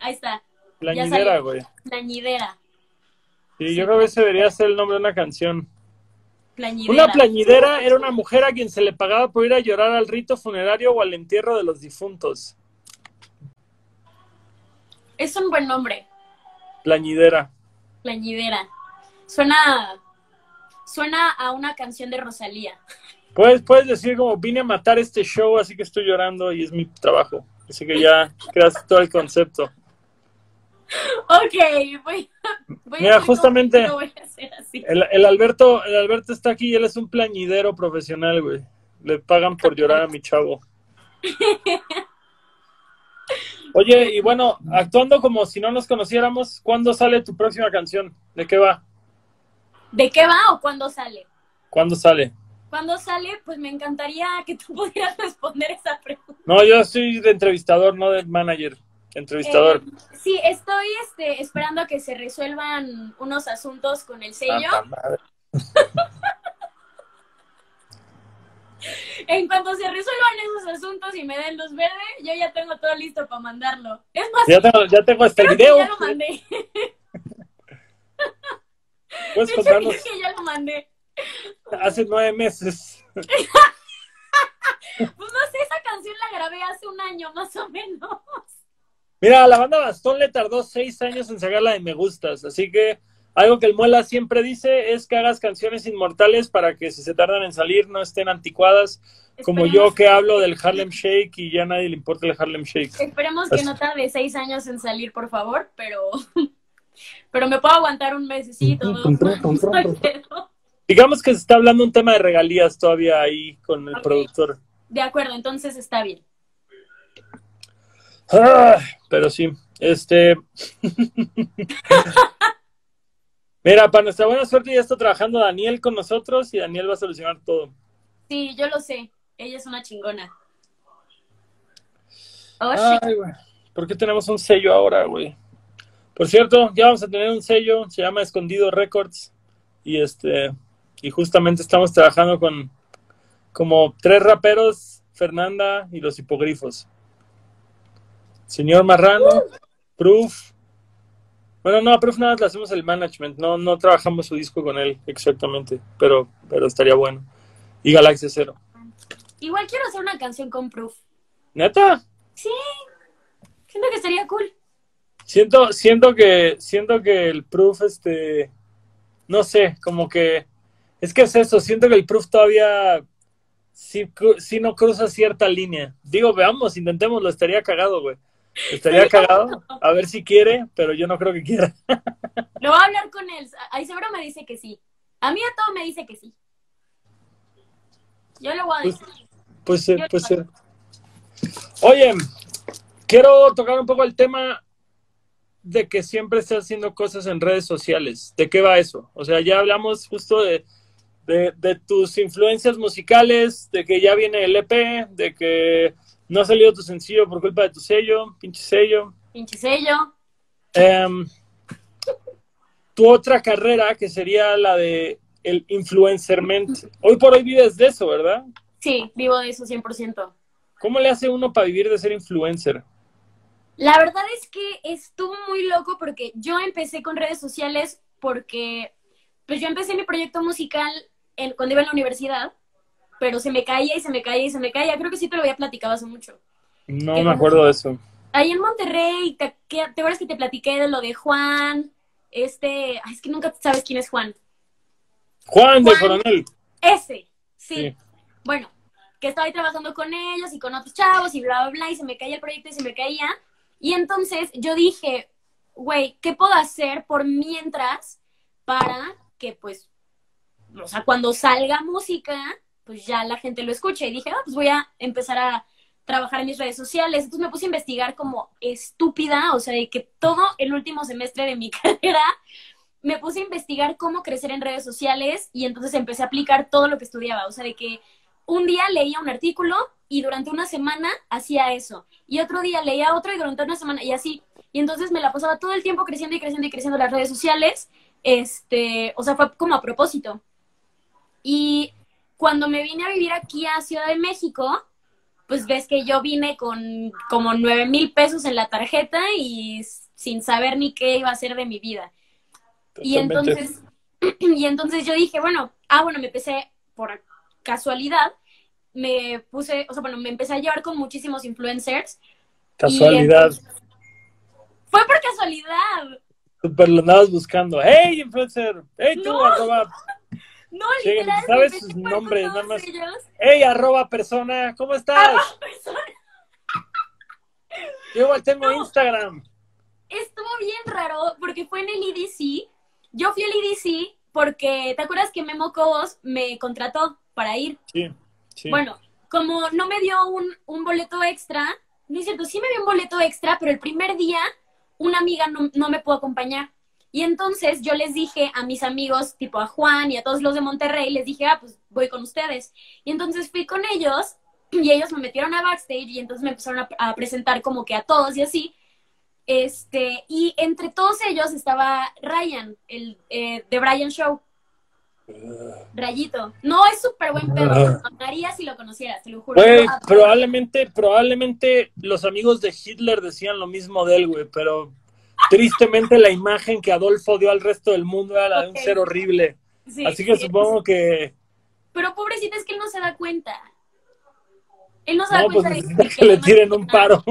Ahí está. Plañidera, güey. Plañidera. Sí, yo creo que ese debería ser el nombre de una canción. Plañidera. Una plañidera era una mujer a quien se le pagaba por ir a llorar al rito funerario o al entierro de los difuntos. Es un buen nombre. Plañidera. Plañidera. Suena. Suena a una canción de Rosalía. Puedes, puedes decir como vine a matar este show, así que estoy llorando y es mi trabajo. Así que ya creas todo el concepto. Ok, voy, voy Mira, a justamente- voy a hacer así. El, el Alberto, el Alberto está aquí y él es un plañidero profesional, güey. Le pagan por llorar a mi chavo. Oye, y bueno, actuando como si no nos conociéramos, ¿cuándo sale tu próxima canción? ¿De qué va? ¿De qué va o cuándo sale? ¿Cuándo sale? Cuando sale, pues me encantaría que tú pudieras responder esa pregunta. No, yo soy de entrevistador, no de manager. Entrevistador. Eh, sí, estoy este, esperando a que se resuelvan unos asuntos con el sello. Madre. En cuanto se resuelvan esos asuntos y me den luz verde, yo ya tengo todo listo para mandarlo. Es más, Ya tengo, ya tengo hasta el creo que video. ya lo mandé. Puedes De hecho, contarnos creo que ya lo mandé. Hace nueve meses. Pues no sé, esa canción la grabé hace un año más o menos. Mira, la banda Bastón le tardó seis años en sacar la de Me Gustas, así que algo que el Muela siempre dice es que hagas canciones inmortales para que si se tardan en salir no estén anticuadas, como yo que hablo del Harlem Shake y ya a nadie le importa el Harlem Shake. Esperemos que no tarde seis años en salir, por favor, pero, pero me puedo aguantar un mesecito. Digamos que se está hablando un tema de regalías todavía ahí con el productor. De acuerdo, entonces está bien. Ah, pero sí, este... Mira, para nuestra buena suerte ya está trabajando Daniel con nosotros y Daniel va a solucionar todo. Sí, yo lo sé. Ella es una chingona. Oh. Ay, güey. ¿Por qué tenemos un sello ahora, güey? Por cierto, ya vamos a tener un sello, se llama Escondido Records. Y este, y justamente estamos trabajando con como tres raperos, Fernanda y los hipogrifos. Señor Marrano, Proof. Bueno, no, Proof nada más le hacemos el management, no, no trabajamos su disco con él exactamente, pero, pero estaría bueno. Y Galaxia Cero. Igual quiero hacer una canción con Proof. ¿Neta? Sí, siento que estaría cool. Siento, siento que, siento que el proof, este, no sé, como que, es que es eso, siento que el proof todavía sí, sí no cruza cierta línea. Digo, veamos, intentémoslo, estaría cagado, güey. Estaría cagado, a ver si quiere, pero yo no creo que quiera. Lo voy a hablar con él. Ahí seguro me dice que sí. A mí a todo me dice que sí. Yo le voy a Pues- decir. Puede ser, puede ser. Oye, quiero tocar un poco el tema de que siempre estás haciendo cosas en redes sociales. ¿De qué va eso? O sea, ya hablamos justo de, de, de tus influencias musicales, de que ya viene el EP, de que no ha salido tu sencillo por culpa de tu sello, pinche sello. Pinche sello. Em, tu otra carrera, que sería la de el influencerment. Hoy por hoy vives de eso, ¿verdad? Sí, vivo de eso 100%. ¿Cómo le hace uno para vivir de ser influencer? La verdad es que estuvo muy loco porque yo empecé con redes sociales porque, pues yo empecé mi proyecto musical en, cuando iba en la universidad, pero se me caía y se me caía y se me caía. Creo que sí te lo había platicado hace mucho. No me acuerdo de eso. Ahí en Monterrey, ¿te, ¿te acuerdas que te platiqué de lo de Juan? Este, ay, es que nunca sabes quién es Juan. Juan, de Coronel. Ese, sí. Bueno, que estaba ahí trabajando con ellos y con otros chavos y bla, bla, bla, y se me caía el proyecto y se me caía. Y entonces yo dije, güey, ¿qué puedo hacer por mientras para que, pues, o sea, cuando salga música, pues ya la gente lo escuche. Y dije, ah, pues voy a empezar a trabajar en mis redes sociales. Entonces me puse a investigar como estúpida, o sea, de que todo el último semestre de mi carrera me puse a investigar cómo crecer en redes sociales y entonces empecé a aplicar todo lo que estudiaba. O sea, de que un día leía un artículo y durante una semana hacía eso. Y otro día leía otro y durante una semana y así. Y entonces me la pasaba todo el tiempo creciendo y creciendo y creciendo las redes sociales. Este, o sea, fue como a propósito. Y cuando me vine a vivir aquí a Ciudad de México, pues ves que yo vine con como nueve mil pesos en la tarjeta y sin saber ni qué iba a hacer de mi vida. Y entonces, y entonces yo dije, bueno, ah, bueno, me empecé por casualidad, me puse, o sea, bueno, me empecé a llevar con muchísimos influencers. Casualidad. fue por casualidad. Super lo andabas buscando. ¡Hey, influencer! ¡Hey, tú, arroba! No, literal. ¿Sabes sus nombres? Nada más. ¡Hey, arroba persona! ¿Cómo estás? Arroba persona. Yo igual tengo Instagram. Estuvo bien raro porque fue en el EDC. Yo fui al EDC porque, ¿te acuerdas que Memo Cobos me contrató para ir? Sí, sí. Bueno, como no me dio un, un boleto extra, no es cierto, sí me dio un boleto extra, pero el primer día una amiga no, no me pudo acompañar. Y entonces yo les dije a mis amigos, tipo a Juan y a todos los de Monterrey, les dije, ah, pues voy con ustedes. Y entonces fui con ellos y ellos me metieron a backstage y entonces me empezaron a, presentar como que a todos y así. Este, y entre todos ellos estaba Ryan, el eh, de Brian Show. Rayito. No, es súper buen pedo. María si lo conocieras, te lo juro. Güey, probablemente, probablemente los amigos de Hitler decían lo mismo de él, güey, pero tristemente la imagen que Adolfo dio al resto del mundo era la de un ser horrible. Así que supongo que... Pero pobrecito es que él no se da cuenta. Él no se da pues cuenta de que, le tiren un paro.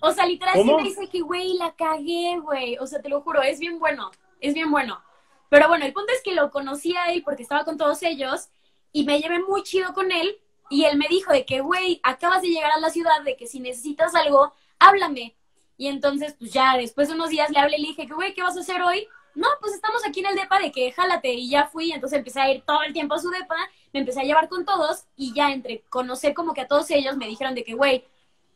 O sea, literalmente dice que, güey, la cagué, güey. O sea, te lo juro, es bien bueno, es bien bueno. Pero bueno, el punto es que lo conocí a él porque estaba con todos ellos y me llevé muy chido con él y él me dijo de que, güey, acabas de llegar a la ciudad, de que si necesitas algo, háblame. Y entonces, pues ya después de unos días le hablé y le dije que, güey, ¿qué vas a hacer hoy? No, pues estamos aquí en el depa de que jálate y ya fui, entonces empecé a ir todo el tiempo a su depa, me empecé a llevar con todos y ya entre conocer como que a todos ellos me dijeron de que, güey,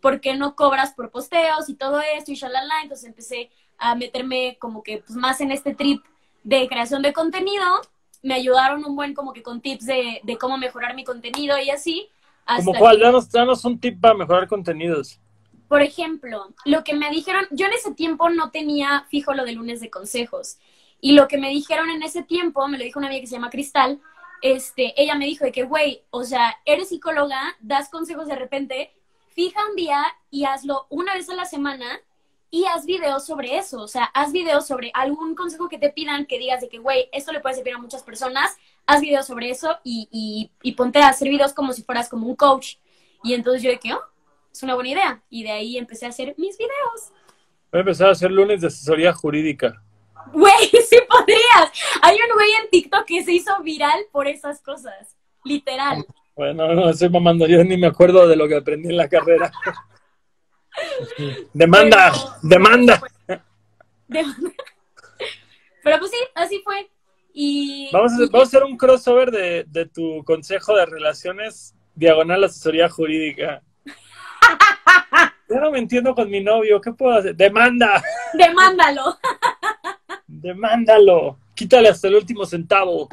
¿por qué no cobras por posteos y todo esto y shalala? Entonces empecé a meterme como que pues, más en este trip de creación de contenido, me ayudaron un buen como que con tips de, de cómo mejorar mi contenido y así. ¿Como cuál? Danos, danos un tip para mejorar contenidos. Por ejemplo, lo que me dijeron, yo en ese tiempo no tenía fijo lo de lunes de consejos. Y lo que me dijeron en ese tiempo, me lo dijo una amiga que se llama Cristal, este, ella me dijo de que, güey, o sea, eres psicóloga, das consejos de repente, fija un día y hazlo una vez a la semana y haz videos sobre eso. O sea, haz videos sobre algún consejo que te pidan que digas de que, güey, esto le puede servir a muchas personas, haz videos sobre eso y, y, y ponte a hacer videos como si fueras como un coach. Y entonces yo de que, oh, es una buena idea. Y de ahí empecé a hacer mis videos. Voy a empezar a hacer lunes de asesoría jurídica. Güey, sí podrías. Hay un güey en TikTok que se hizo viral por esas cosas. Literal. Bueno, no estoy mamando. Yo ni me acuerdo de lo que aprendí en la carrera. demanda, demanda. Pero pues sí, así fue. Y, vamos, a, vamos a hacer un crossover de, de tu consejo de relaciones diagonal asesoría jurídica. Yo no me entiendo con mi novio, ¿qué puedo hacer? ¡Demanda! ¡Demándalo! ¡Demándalo! Quítale hasta el último centavo.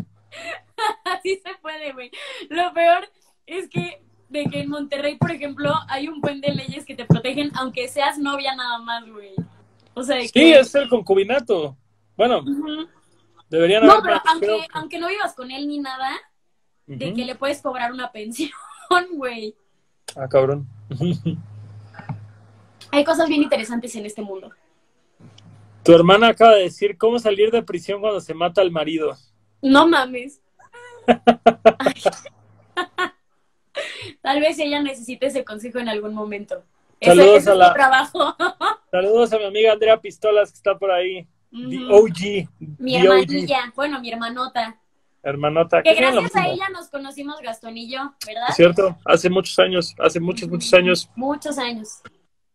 Así se puede, güey. Lo peor es que de que en Monterrey, por ejemplo, hay un buen de leyes que te protegen aunque seas novia nada más, güey. O sea, sí, es el concubinato. Bueno, deberían No, pero aunque, aunque no vivas con él ni nada, de que le puedes cobrar una pensión, güey. Ah, cabrón. Hay cosas bien interesantes en este mundo. Tu hermana acaba de decir cómo salir de prisión cuando se mata al marido. No mames. Tal vez ella necesite ese consejo en algún momento. Saludos ese, a la- trabajo. Saludos a mi amiga Andrea Pistolas que está por ahí. The Ujú. OG. Mi The OG. hermanilla, bueno, mi hermanota. Hermanota. Que gracias a ella nos conocimos Gastón y yo, ¿verdad? ¿es ¿Cierto? Hace muchos años, hace muchos, muchos años. Muchos años.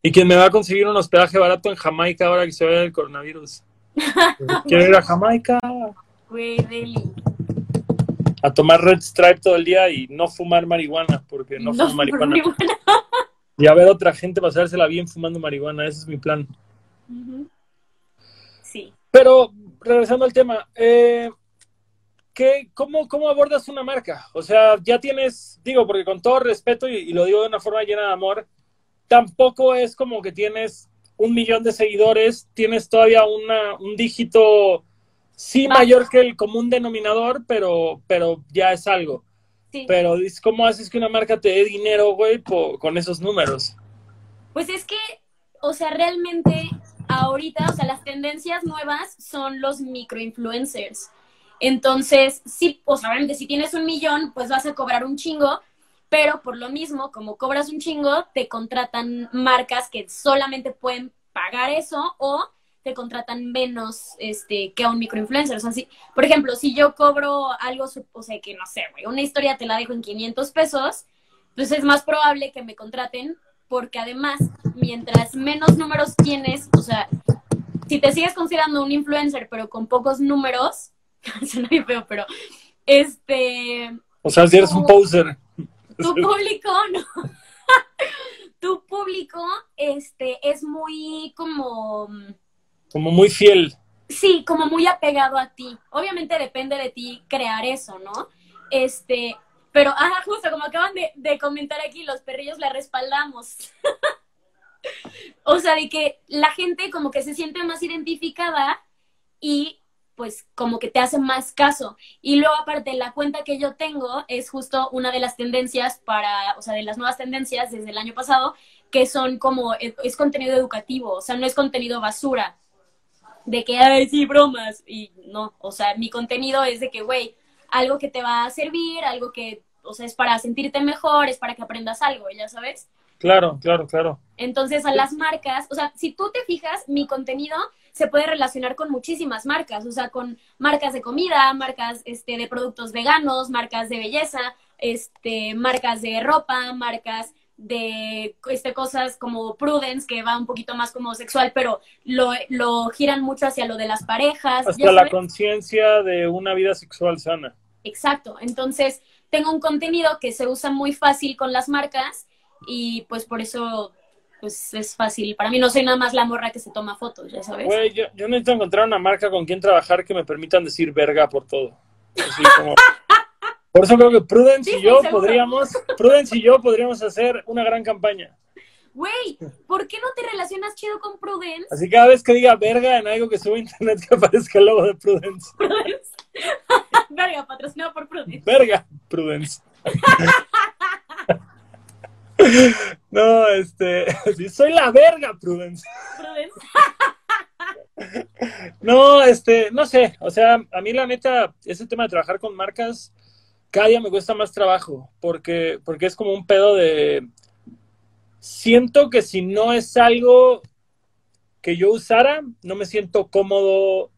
Y quien me va a conseguir un hospedaje barato en Jamaica ahora que se vaya el coronavirus. Quiero ir a Jamaica Güey, a tomar Red Stripe todo el día y no fumar marihuana, porque no, fumo marihuana. Y a ver otra gente pasársela bien fumando marihuana, ese es mi plan. Sí. Pero, regresando al tema, eh, ¿qué, cómo, ¿cómo abordas una marca? O sea, ya tienes, digo, porque con todo respeto, y, y lo digo de una forma llena de amor, tampoco es como que tienes un millón de seguidores, tienes todavía una, un dígito, sí, mayor que el común denominador, pero, pero ya es algo. Sí. Pero, ¿cómo haces que una marca te dé dinero, güey, con esos números? Pues es que, o sea, realmente ahorita, o sea, las tendencias nuevas son los microinfluencers. Entonces, sí, sea, obviamente si tienes un millón, pues vas a cobrar un chingo, pero por lo mismo, como cobras un chingo, te contratan marcas que solamente pueden pagar eso o te contratan menos este, que a un microinfluencer. O sea, si, por ejemplo, si yo cobro algo, o sea, que no sé, güey, una historia te la dejo en 500 pesos, pues es más probable que me contraten porque además, mientras menos números tienes, o sea, si te sigues considerando un influencer pero con pocos números, suena bien feo, pero este, O sea, si eres un poser. tu público, no. tu público, este, es muy como, Como muy fiel. sí, como muy apegado a ti. Obviamente depende de ti crear eso, ¿no? Este, pero, ah, justo como acaban de, de comentar aquí, los perrillos la respaldamos. o sea, de que la gente como que se siente más identificada y pues como que te hace más caso. Y luego aparte la cuenta que yo tengo es justo una de las tendencias para, o sea, de las nuevas tendencias desde el año pasado, que son como, es, es contenido educativo, o sea, no es contenido basura. De que, ay, sí, bromas. Y no, o sea, mi contenido es de que, güey, algo que te va a servir, algo que, o sea, es para sentirte mejor, es para que aprendas algo, ya sabes. Claro, claro, claro. Entonces, a las marcas, o sea, si tú te fijas, mi contenido se puede relacionar con muchísimas marcas, o sea, con marcas de comida, marcas este, de productos veganos, marcas de belleza, este, marcas de ropa, marcas de este, cosas como Prudence, que va un poquito más como sexual, pero lo, lo giran mucho hacia lo de las parejas. Hasta la conciencia de una vida sexual sana. Exacto. Entonces, tengo un contenido que se usa muy fácil con las marcas y pues por eso pues es fácil. Para mí no soy nada más la morra que se toma fotos, ya sabes. Güey, yo, yo necesito encontrar una marca con quien trabajar que me permitan decir verga por todo. Así como- Por eso creo que Prudence Sí, y yo podríamos, Prudence y yo podríamos hacer una gran campaña. Güey, ¿por qué no te relacionas chido con Prudence? Así cada vez que diga verga en algo que suba a internet que aparezca el logo de Prudence. Prudence. Verga, patrocinado por Prudence. Verga, Prudence. No, este, sí, soy la verga, Prudence. Prudence. No, este, no sé, o sea, a mí la neta, ese tema de trabajar con marcas, cada día me cuesta más trabajo, porque, porque es como un pedo de, siento que si no es algo que yo usara, no me siento cómodo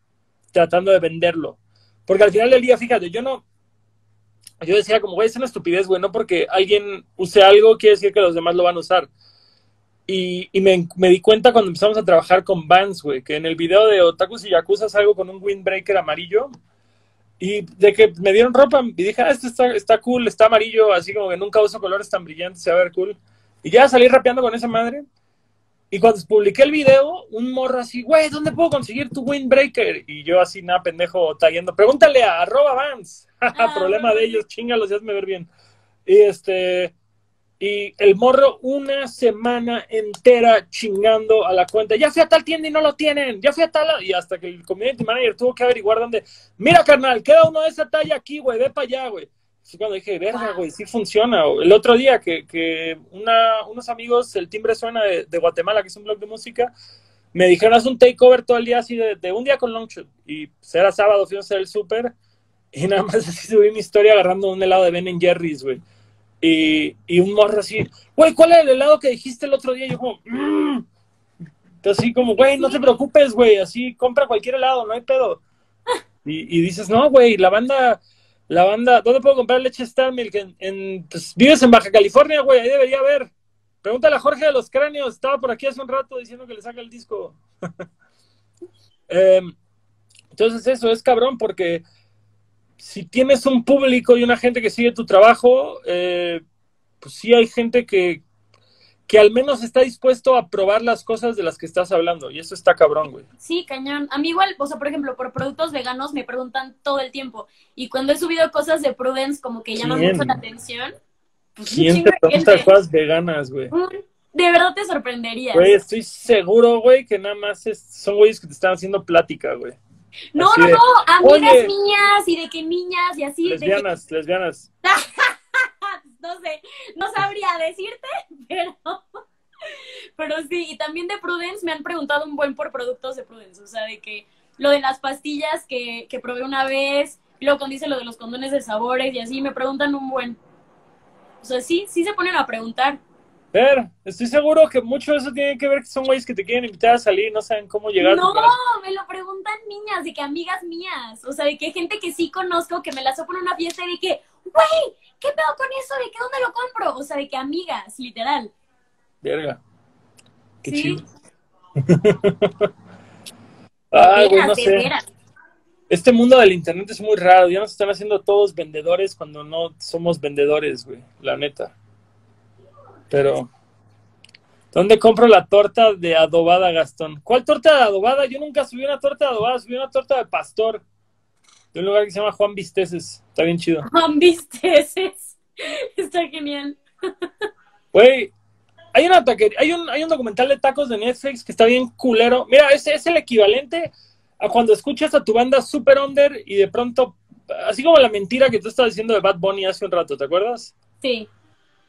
tratando de venderlo, porque al final del día, fíjate, yo no, yo decía como, güey, es una estupidez, güey, no porque alguien use algo quiere decir que los demás lo van a usar. Y, me, di cuenta cuando empezamos a trabajar con Vans, güey, que en el video de Otakus y Yakuza salgo con un windbreaker amarillo. Y de que me dieron ropa y dije, ah, este está, está cool, está amarillo, así como que nunca uso colores tan brillantes, se va a ver cool. Y ya salí rapeando con esa madre. Y cuando publiqué el video, un morro así, güey, ¿dónde puedo conseguir tu windbreaker? Y yo así, nada, pendejo, tallando. Pregúntale a arroba Vans. Ah, Problema de ellos, chingalos, hazme ver bien. Y este, y el morro una semana entera chingando a la cuenta. Ya fui a tal tienda y no lo tienen. Ya fui a tal. Y hasta que el community manager tuvo que averiguar dónde. Mira, carnal, queda uno de esa talla aquí, güey. Ve para allá, güey. Fue cuando dije, verga, güey, sí funciona. El otro día que, que una, unos amigos, el timbre suena de, de, Guatemala, que es un blog de música, me dijeron, haz un takeover todo el día así de, de un día con Longshot. Y pues, era sábado, fui a hacer el súper y nada más así subí mi historia agarrando un helado de Ben Jerry's, güey. Y, y, un morro así, güey, ¿cuál es el helado que dijiste el otro día? Y yo como, mmm. así como, güey, no te preocupes, güey, así compra cualquier helado, no hay pedo. Y, y dices, no, güey, la banda la banda, ¿dónde puedo comprar leche Star Milk? En, pues, vives en Baja California, güey, ahí debería haber. Pregúntale a Jorge de los Cráneos, estaba por aquí hace un rato diciendo que le saca el disco. eh, entonces eso es cabrón porque si tienes un público y una gente que sigue tu trabajo, eh, pues sí hay gente que, que al menos está dispuesto a probar las cosas de las que estás hablando. Y eso está cabrón, güey. Sí, cañón. A mí igual, o sea, por ejemplo, por productos veganos me preguntan todo el tiempo. Y cuando he subido cosas de Prudence como que llaman mucho la atención. Pues ¿Quién te pregunta cosas veganas, güey? De verdad te sorprendería. Güey, estoy seguro, güey, que nada más son güeyes que te están haciendo plática, güey. No, no, no, amigas mías y de que niñas y así. Lesbianas, de lesbianas. no sé, no sabría decirte, pero, pero sí, y también de Prudence me han preguntado un buen por productos de Prudence, o sea, de que lo de las pastillas que, que probé una vez, y luego cuando dice lo de los condones de sabores y así, me preguntan un buen. O sea, sí, sí se ponen a preguntar. Ver, estoy seguro que mucho de eso tiene que ver que son güeyes que te quieren invitar a salir no saben cómo llegar. No, me lo preguntan niñas, de que amigas mías. O sea, de que gente que sí conozco, que me la sopo en una fiesta y de que, güey, ¿qué pedo con eso? ¿De qué dónde lo compro? O sea, de que amigas, literal. Verga. Qué ¿Sí? chido. Ay, güey, no sé. Este mundo del internet es muy raro. Ya nos están haciendo todos vendedores cuando no somos vendedores, güey. La neta. Pero, ¿dónde compro la torta de adobada, Gastón? ¿Cuál torta de adobada? Yo nunca subí una torta de adobada, subí una torta de pastor. De un lugar que se llama Juan Visteces. Está bien chido. Juan Visteces. Está genial. Güey, hay, una hay, un, hay un documental de tacos de Netflix que está bien culero. Mira, ese es el equivalente a cuando escuchas a tu banda Super Under y de pronto, así como la mentira que tú estabas diciendo de Bad Bunny hace un rato, ¿te acuerdas? Sí.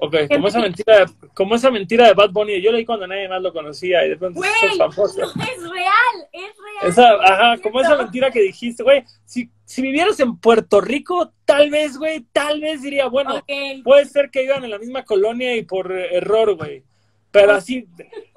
Ok, como esa mentira, como esa mentira de Bad Bunny, yo leí cuando nadie más lo conocía y de pronto es famoso. Es real, es real. Esa, ajá, como esa mentira que dijiste, güey, si, si vivieras en Puerto Rico, tal vez, güey, tal vez diría, bueno, puede ser que vivan en la misma colonia y por error, güey. Pero así,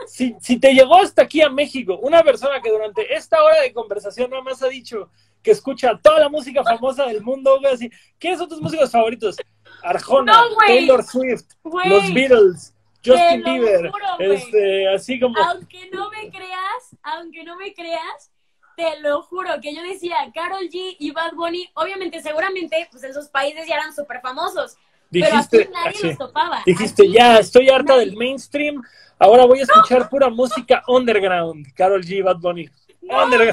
si, si te llegó hasta aquí a México, una persona que durante esta hora de conversación nada más ha dicho que escucha toda la música famosa del mundo, güey, así, ¿quiénes son tus músicos favoritos? Arjona, Taylor Swift, los Beatles, Justin Bieber, este, así como... Aunque no me creas, aunque no me creas, te lo juro que yo decía, Carol G y Bad Bunny, obviamente, seguramente, pues esos países ya eran súper famosos, dijiste, pero aquí nadie los topaba. Dijiste, ya, estoy harta del mainstream, ahora voy a escuchar pura música underground, Carol G, Bad Bunny. No, porque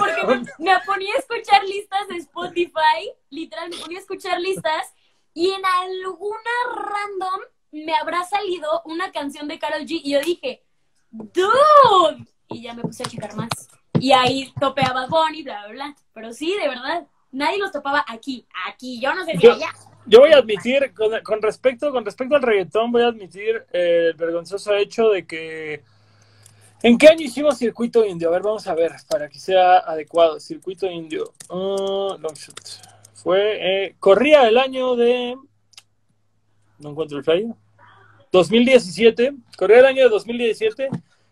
me ponía a escuchar listas de Spotify, literal, me ponía a escuchar listas y en alguna random me habrá salido una canción de Carol G y yo dije, dude, y ya me puse a checar más. Y ahí topeaba Bonnie, bla, bla, bla. Pero sí, de verdad, nadie los topaba aquí, aquí, yo no sé si allá. Yo voy a admitir, con, respecto, con respecto al reggaetón, voy a admitir eh, el vergonzoso hecho de que ¿En qué año hicimos circuito indio? A ver, vamos a ver, para que sea adecuado. Circuito indio. Uh, long fue, eh, corría el año de, no encuentro el flyer, 2017, corría el año de 2017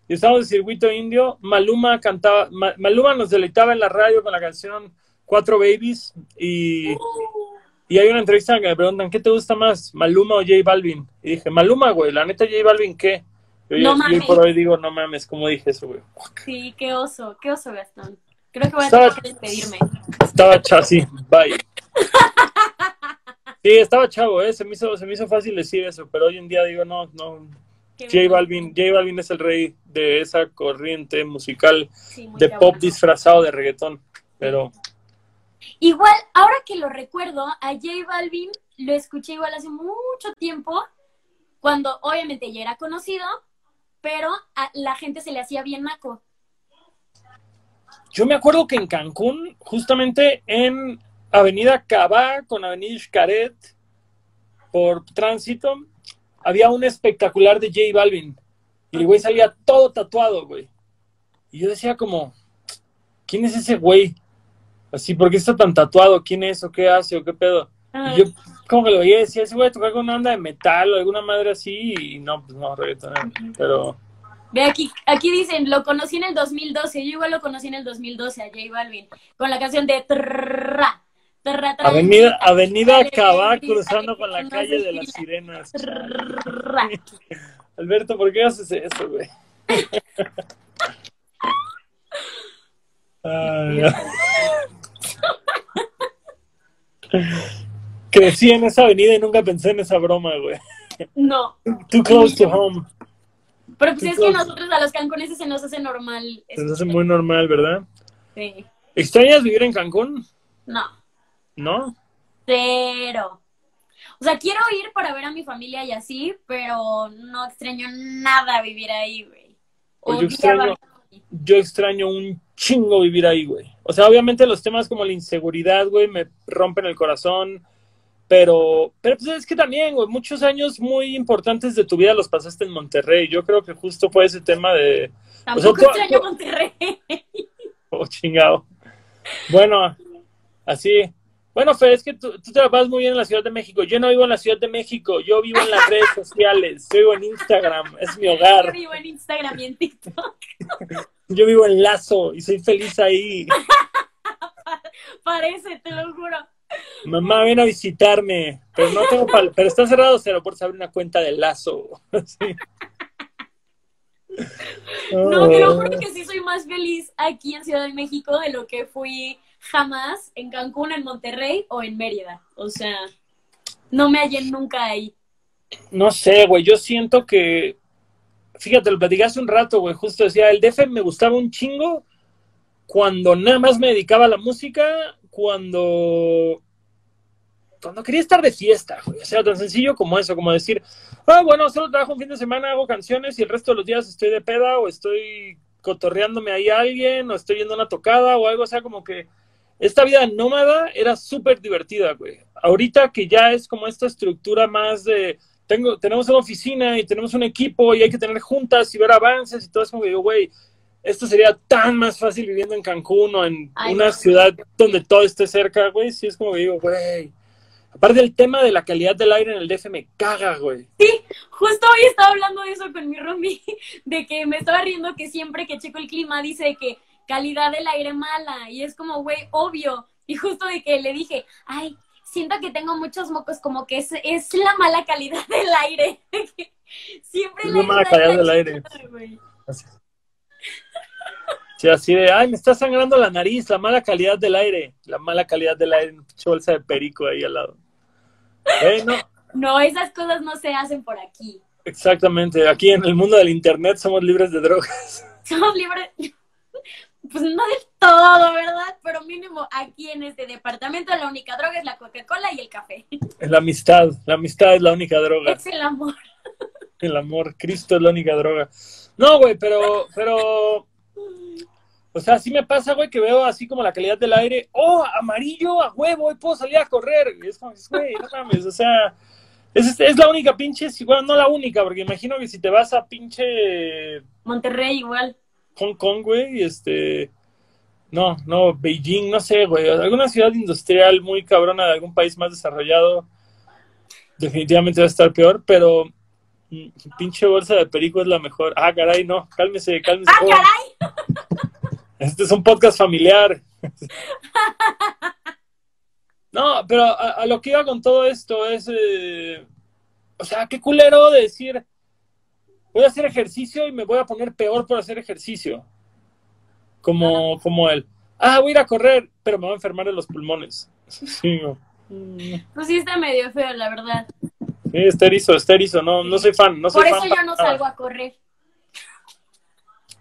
y estábamos en circuito indio, Maluma cantaba, Maluma nos deleitaba en la radio con la canción Cuatro Babies y, y hay una entrevista que me preguntan, ¿qué te gusta más, Maluma o J Balvin? Y dije, Maluma, güey, la neta J Balvin, ¿qué? Yo, no mames. por hoy digo, no mames, ¿cómo dije eso, güey? Sí, qué oso, qué oso, Gastón. Creo que voy a tener que despedirme. Estaba chasí, bye. Sí, estaba chavo, ¿eh? se, me hizo, se me hizo fácil decir eso, pero hoy en día digo, no, no. J Balvin, J Balvin es el rey de esa corriente musical de pop disfrazado de reggaetón, pero... Igual, ahora que lo recuerdo, a J Balvin lo escuché igual hace mucho tiempo, cuando obviamente ya era conocido, pero la gente se le hacía bien naco. Yo me acuerdo que en Cancún, justamente en Avenida Cabá con Avenida Xcaret, por tránsito, había un espectacular de J Balvin. Y el güey salía todo tatuado, güey. Y yo decía como, ¿quién es ese güey? Así, ¿por qué está tan tatuado? ¿Quién es? ¿O qué hace? ¿O qué pedo? Y yo como que lo y decía, ese güey tocar con una onda de metal o alguna madre así. Y no, pues no, reggaetonero. Pero Ve aquí, aquí dicen, lo conocí en el 2012. Yo igual lo conocí en el 2012 a J Balvin con la canción de Trrra, Trrra, Trrra, Avenida, Avenida Cabá cruzando con la calle de las sirenas. Alberto, ¿por qué haces eso, güey? Ay, Crecí en esa avenida y nunca pensé en esa broma, güey. No, Too close to home. pero pues es que claro. nosotros a los canconeses se nos hace normal. Se nos hace muy normal, ¿verdad? Sí. ¿Extrañas vivir en Cancún? No, ¿No? cero. O sea, quiero ir para ver a mi familia y así, pero no extraño nada vivir ahí, güey. Pues yo extraño, yo extraño un chingo vivir ahí, güey. O sea, obviamente los temas como la inseguridad, güey, me rompen el corazón. Pero, pero pues es que también, güey, muchos años muy importantes de tu vida los pasaste en Monterrey. Yo creo que justo fue ese tema de, Tampoco O sea, extraño Monterrey. oh, chingado. Bueno, así. Bueno, Fe, es que tú, tú te la pasas muy bien en la Ciudad de México. Yo no vivo en la Ciudad de México, yo vivo en las redes sociales, yo vivo en Instagram, es mi Yo hogar. vivo en Instagram y en TikTok. Yo vivo en Lazo y soy feliz ahí. Parece, te lo juro. Mamá, ven a visitarme, pero no tengo pal pero está cerrado aeropuertos, abre una cuenta de Lazo. Sí. No, te lo juro que sí soy más feliz aquí en Ciudad de México de lo que fui jamás en Cancún, en Monterrey o en Mérida. O sea, no me hallé nunca ahí. No sé, güey, yo siento que, fíjate, lo platicé hace un rato, güey, justo decía, el DF me gustaba un chingo cuando nada más me dedicaba a la música, cuando, cuando quería estar de fiesta, güey, o sea, tan sencillo como eso, como decir, ah, bueno, solo trabajo un fin de semana, hago canciones y el resto de los días estoy de peda o estoy cotorreándome ahí a alguien o estoy yendo a una tocada o algo, o sea, como que esta vida nómada era súper divertida, güey. Ahorita que ya es como esta estructura más de tengo, tenemos una oficina y tenemos un equipo y hay que tener juntas y ver avances y todo es como que digo, güey, esto sería tan más fácil viviendo en Cancún o en Ay, una no. ciudad donde todo esté cerca, güey. Sí, es como que digo, güey. Aparte el tema de la calidad del aire en el DF me caga, güey. Justo hoy estaba hablando de eso con mi roomie, de que me estaba riendo que siempre que checo el clima dice que calidad del aire mala. Y es como, güey, obvio. Y justo de que le dije, ay, siento que tengo muchos mocos, como que es, es la mala calidad del aire. siempre Es la mala calidad del aire. Así. Sí, así de, ay, me está sangrando la nariz, la mala calidad del aire. La mala calidad del aire, bolsa de perico ahí al lado. Eh, no, No, esas cosas no se hacen por aquí. exactamente. Aquí en el mundo del internet somos libres de drogas. Somos libres, pues no del todo, ¿verdad? Pero mínimo aquí en este departamento la única droga es la Coca-Cola y el café. Es la amistad. La amistad es la única droga. Es el amor. El amor. Cristo es la única droga. No, güey, pero, pero. O sea, sí me pasa, güey, que veo así como la calidad del aire. ¡Oh, amarillo, a huevo! Hoy puedo salir a correr. Y es como, güey, no mames, o sea. Es, es la única pinche, bueno, no la única, porque imagino que si te vas a pinche Monterrey igual. Hong Kong, güey, este. No, no, Beijing, no sé, güey. Alguna ciudad industrial muy cabrona de algún país más desarrollado. Definitivamente va a estar peor, pero. mm, Pinche bolsa de perico es la mejor. Ah, caray, no, cálmese, cálmese. ¡Ah, Oh, caray! Este es un podcast familiar. No, pero a, a lo que iba con todo esto es. eh, o sea, qué culero de decir. Voy a hacer ejercicio y me voy a poner peor por hacer ejercicio. Como, como él. Ah, voy a ir a correr, pero me voy a enfermar de los pulmones. Sí, no. Mm, Pues sí está medio feo, la verdad. Sí, está erizo, está erizo. No, no soy fan. No soy Por fan eso yo no nada. salgo a correr.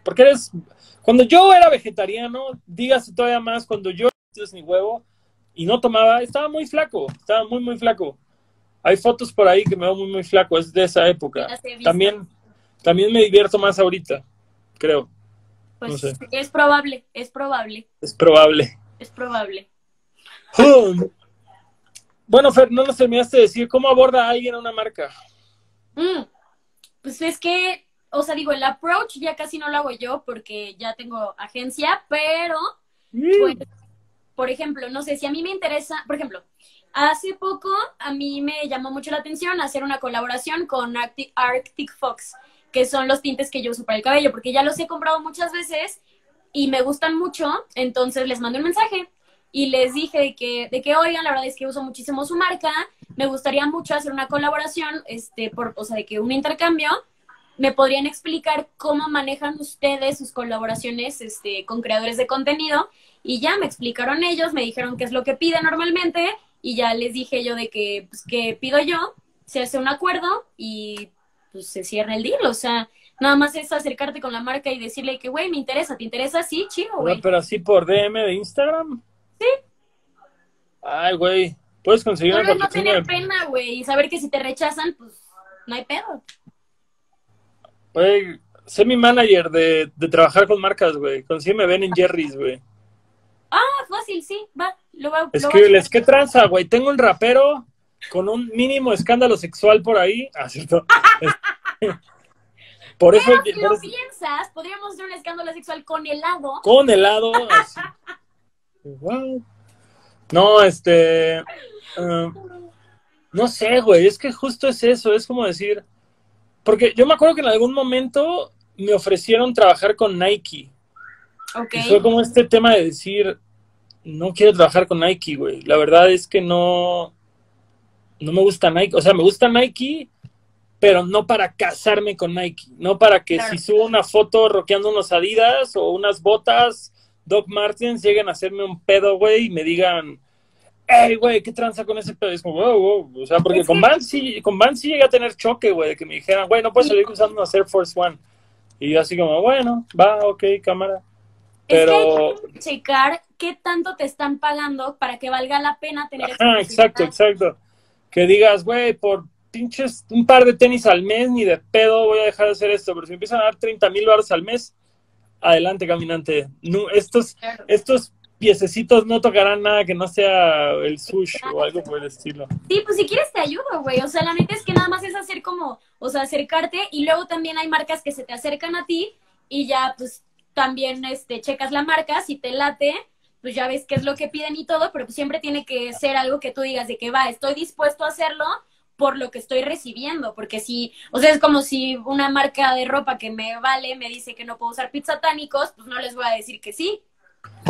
Porque eres. Cuando yo era vegetariano, dígase todavía más, cuando yo ni huevo y no tomaba, estaba muy flaco. Estaba muy, muy flaco. Hay fotos por ahí que me veo muy, muy flaco. Es de esa época. También, también me divierto más ahorita, creo. Pues no sé. es probable, es probable, Es probable. es probable. bueno, Fer, no nos terminaste de decir cómo aborda a alguien a una marca. Mm, pues es que, o sea, digo, el approach ya casi no lo hago yo porque ya tengo agencia, pero, pues, por ejemplo, no sé, si a mí me interesa, por ejemplo, hace poco a mí me llamó mucho la atención hacer una colaboración con Arctic, Arctic Fox, que son los tintes que yo uso para el cabello, porque ya los he comprado muchas veces y me gustan mucho, entonces les mandé un mensaje y les dije de que, de que, oigan, la verdad es que uso muchísimo su marca, me gustaría mucho hacer una colaboración, este, por, o sea, de que un intercambio, ¿me podrían explicar cómo manejan ustedes sus colaboraciones este, con creadores de contenido? Y ya me explicaron ellos, me dijeron qué es lo que piden normalmente y ya les dije yo de que, pues, que pido yo, se hace un acuerdo y pues se cierra el deal, o sea, nada más es acercarte con la marca y decirle que, güey, me interesa, ¿te interesa? Sí, chido, güey. Pero así por DM de Instagram. Sí. Ay, güey, puedes conseguir una no tener pena, güey, y saber que si te rechazan, pues no hay pedo. Güey, sé mi manager de, de trabajar con marcas, güey. Consígueme Ben en Jerry's, güey. Ah, fácil, sí, va, lo va, lo va- Escríbeles, ¿qué tranza, güey? Tengo un rapero con un mínimo escándalo sexual por ahí. Ah, cierto. por eso, si por lo eso- piensas, podríamos hacer un escándalo sexual con helado. con helado. así. What? No, este. ah, no sé, güey. Es que justo es eso. Es como decir. Porque yo me acuerdo que en algún momento me ofrecieron trabajar con Nike. Ok. Y fue como este tema de decir, no quiero trabajar con Nike, güey. La verdad es que no, no me gusta Nike. O sea, me gusta Nike, pero no para casarme con Nike. No para que Claro. si subo una foto roqueando unos Adidas o unas botas Doc Martens lleguen a hacerme un pedo, güey, y me digan, hey, güey, ¿qué tranza con ese pedo? Y es como, wow, wow. O sea, porque con Vans sí, con Vans sí llegué a tener choque, güey, de que me dijeran, güey, no puedes salir usando unos Air Force One. Y yo así como, bueno, va, ok, cámara. Es que Pero, hay que checar qué tanto te están pagando para que valga la pena tener ajá, exacto, exacto. Que digas, güey, por pinches un par de tenis al mes, ni de pedo voy a dejar de hacer esto. Pero si me empiezan a dar 30 mil baros al mes, adelante, caminante. No, estos, estos piececitos no tocarán nada que no sea el sush o algo por el estilo. Sí, pues si quieres te ayudo, güey. O sea, la neta es que nada más es hacer como, o sea, acercarte y luego también hay marcas que se te acercan a ti y ya pues también este checas la marca, si te late, pues ya ves qué es lo que piden y todo, pero pues siempre tiene que ser algo que tú digas de que va, estoy dispuesto a hacerlo por lo que estoy recibiendo, porque si, o sea, es como si una marca de ropa que me vale me dice que no puedo usar pizzatánicos, pues no les voy a decir que sí.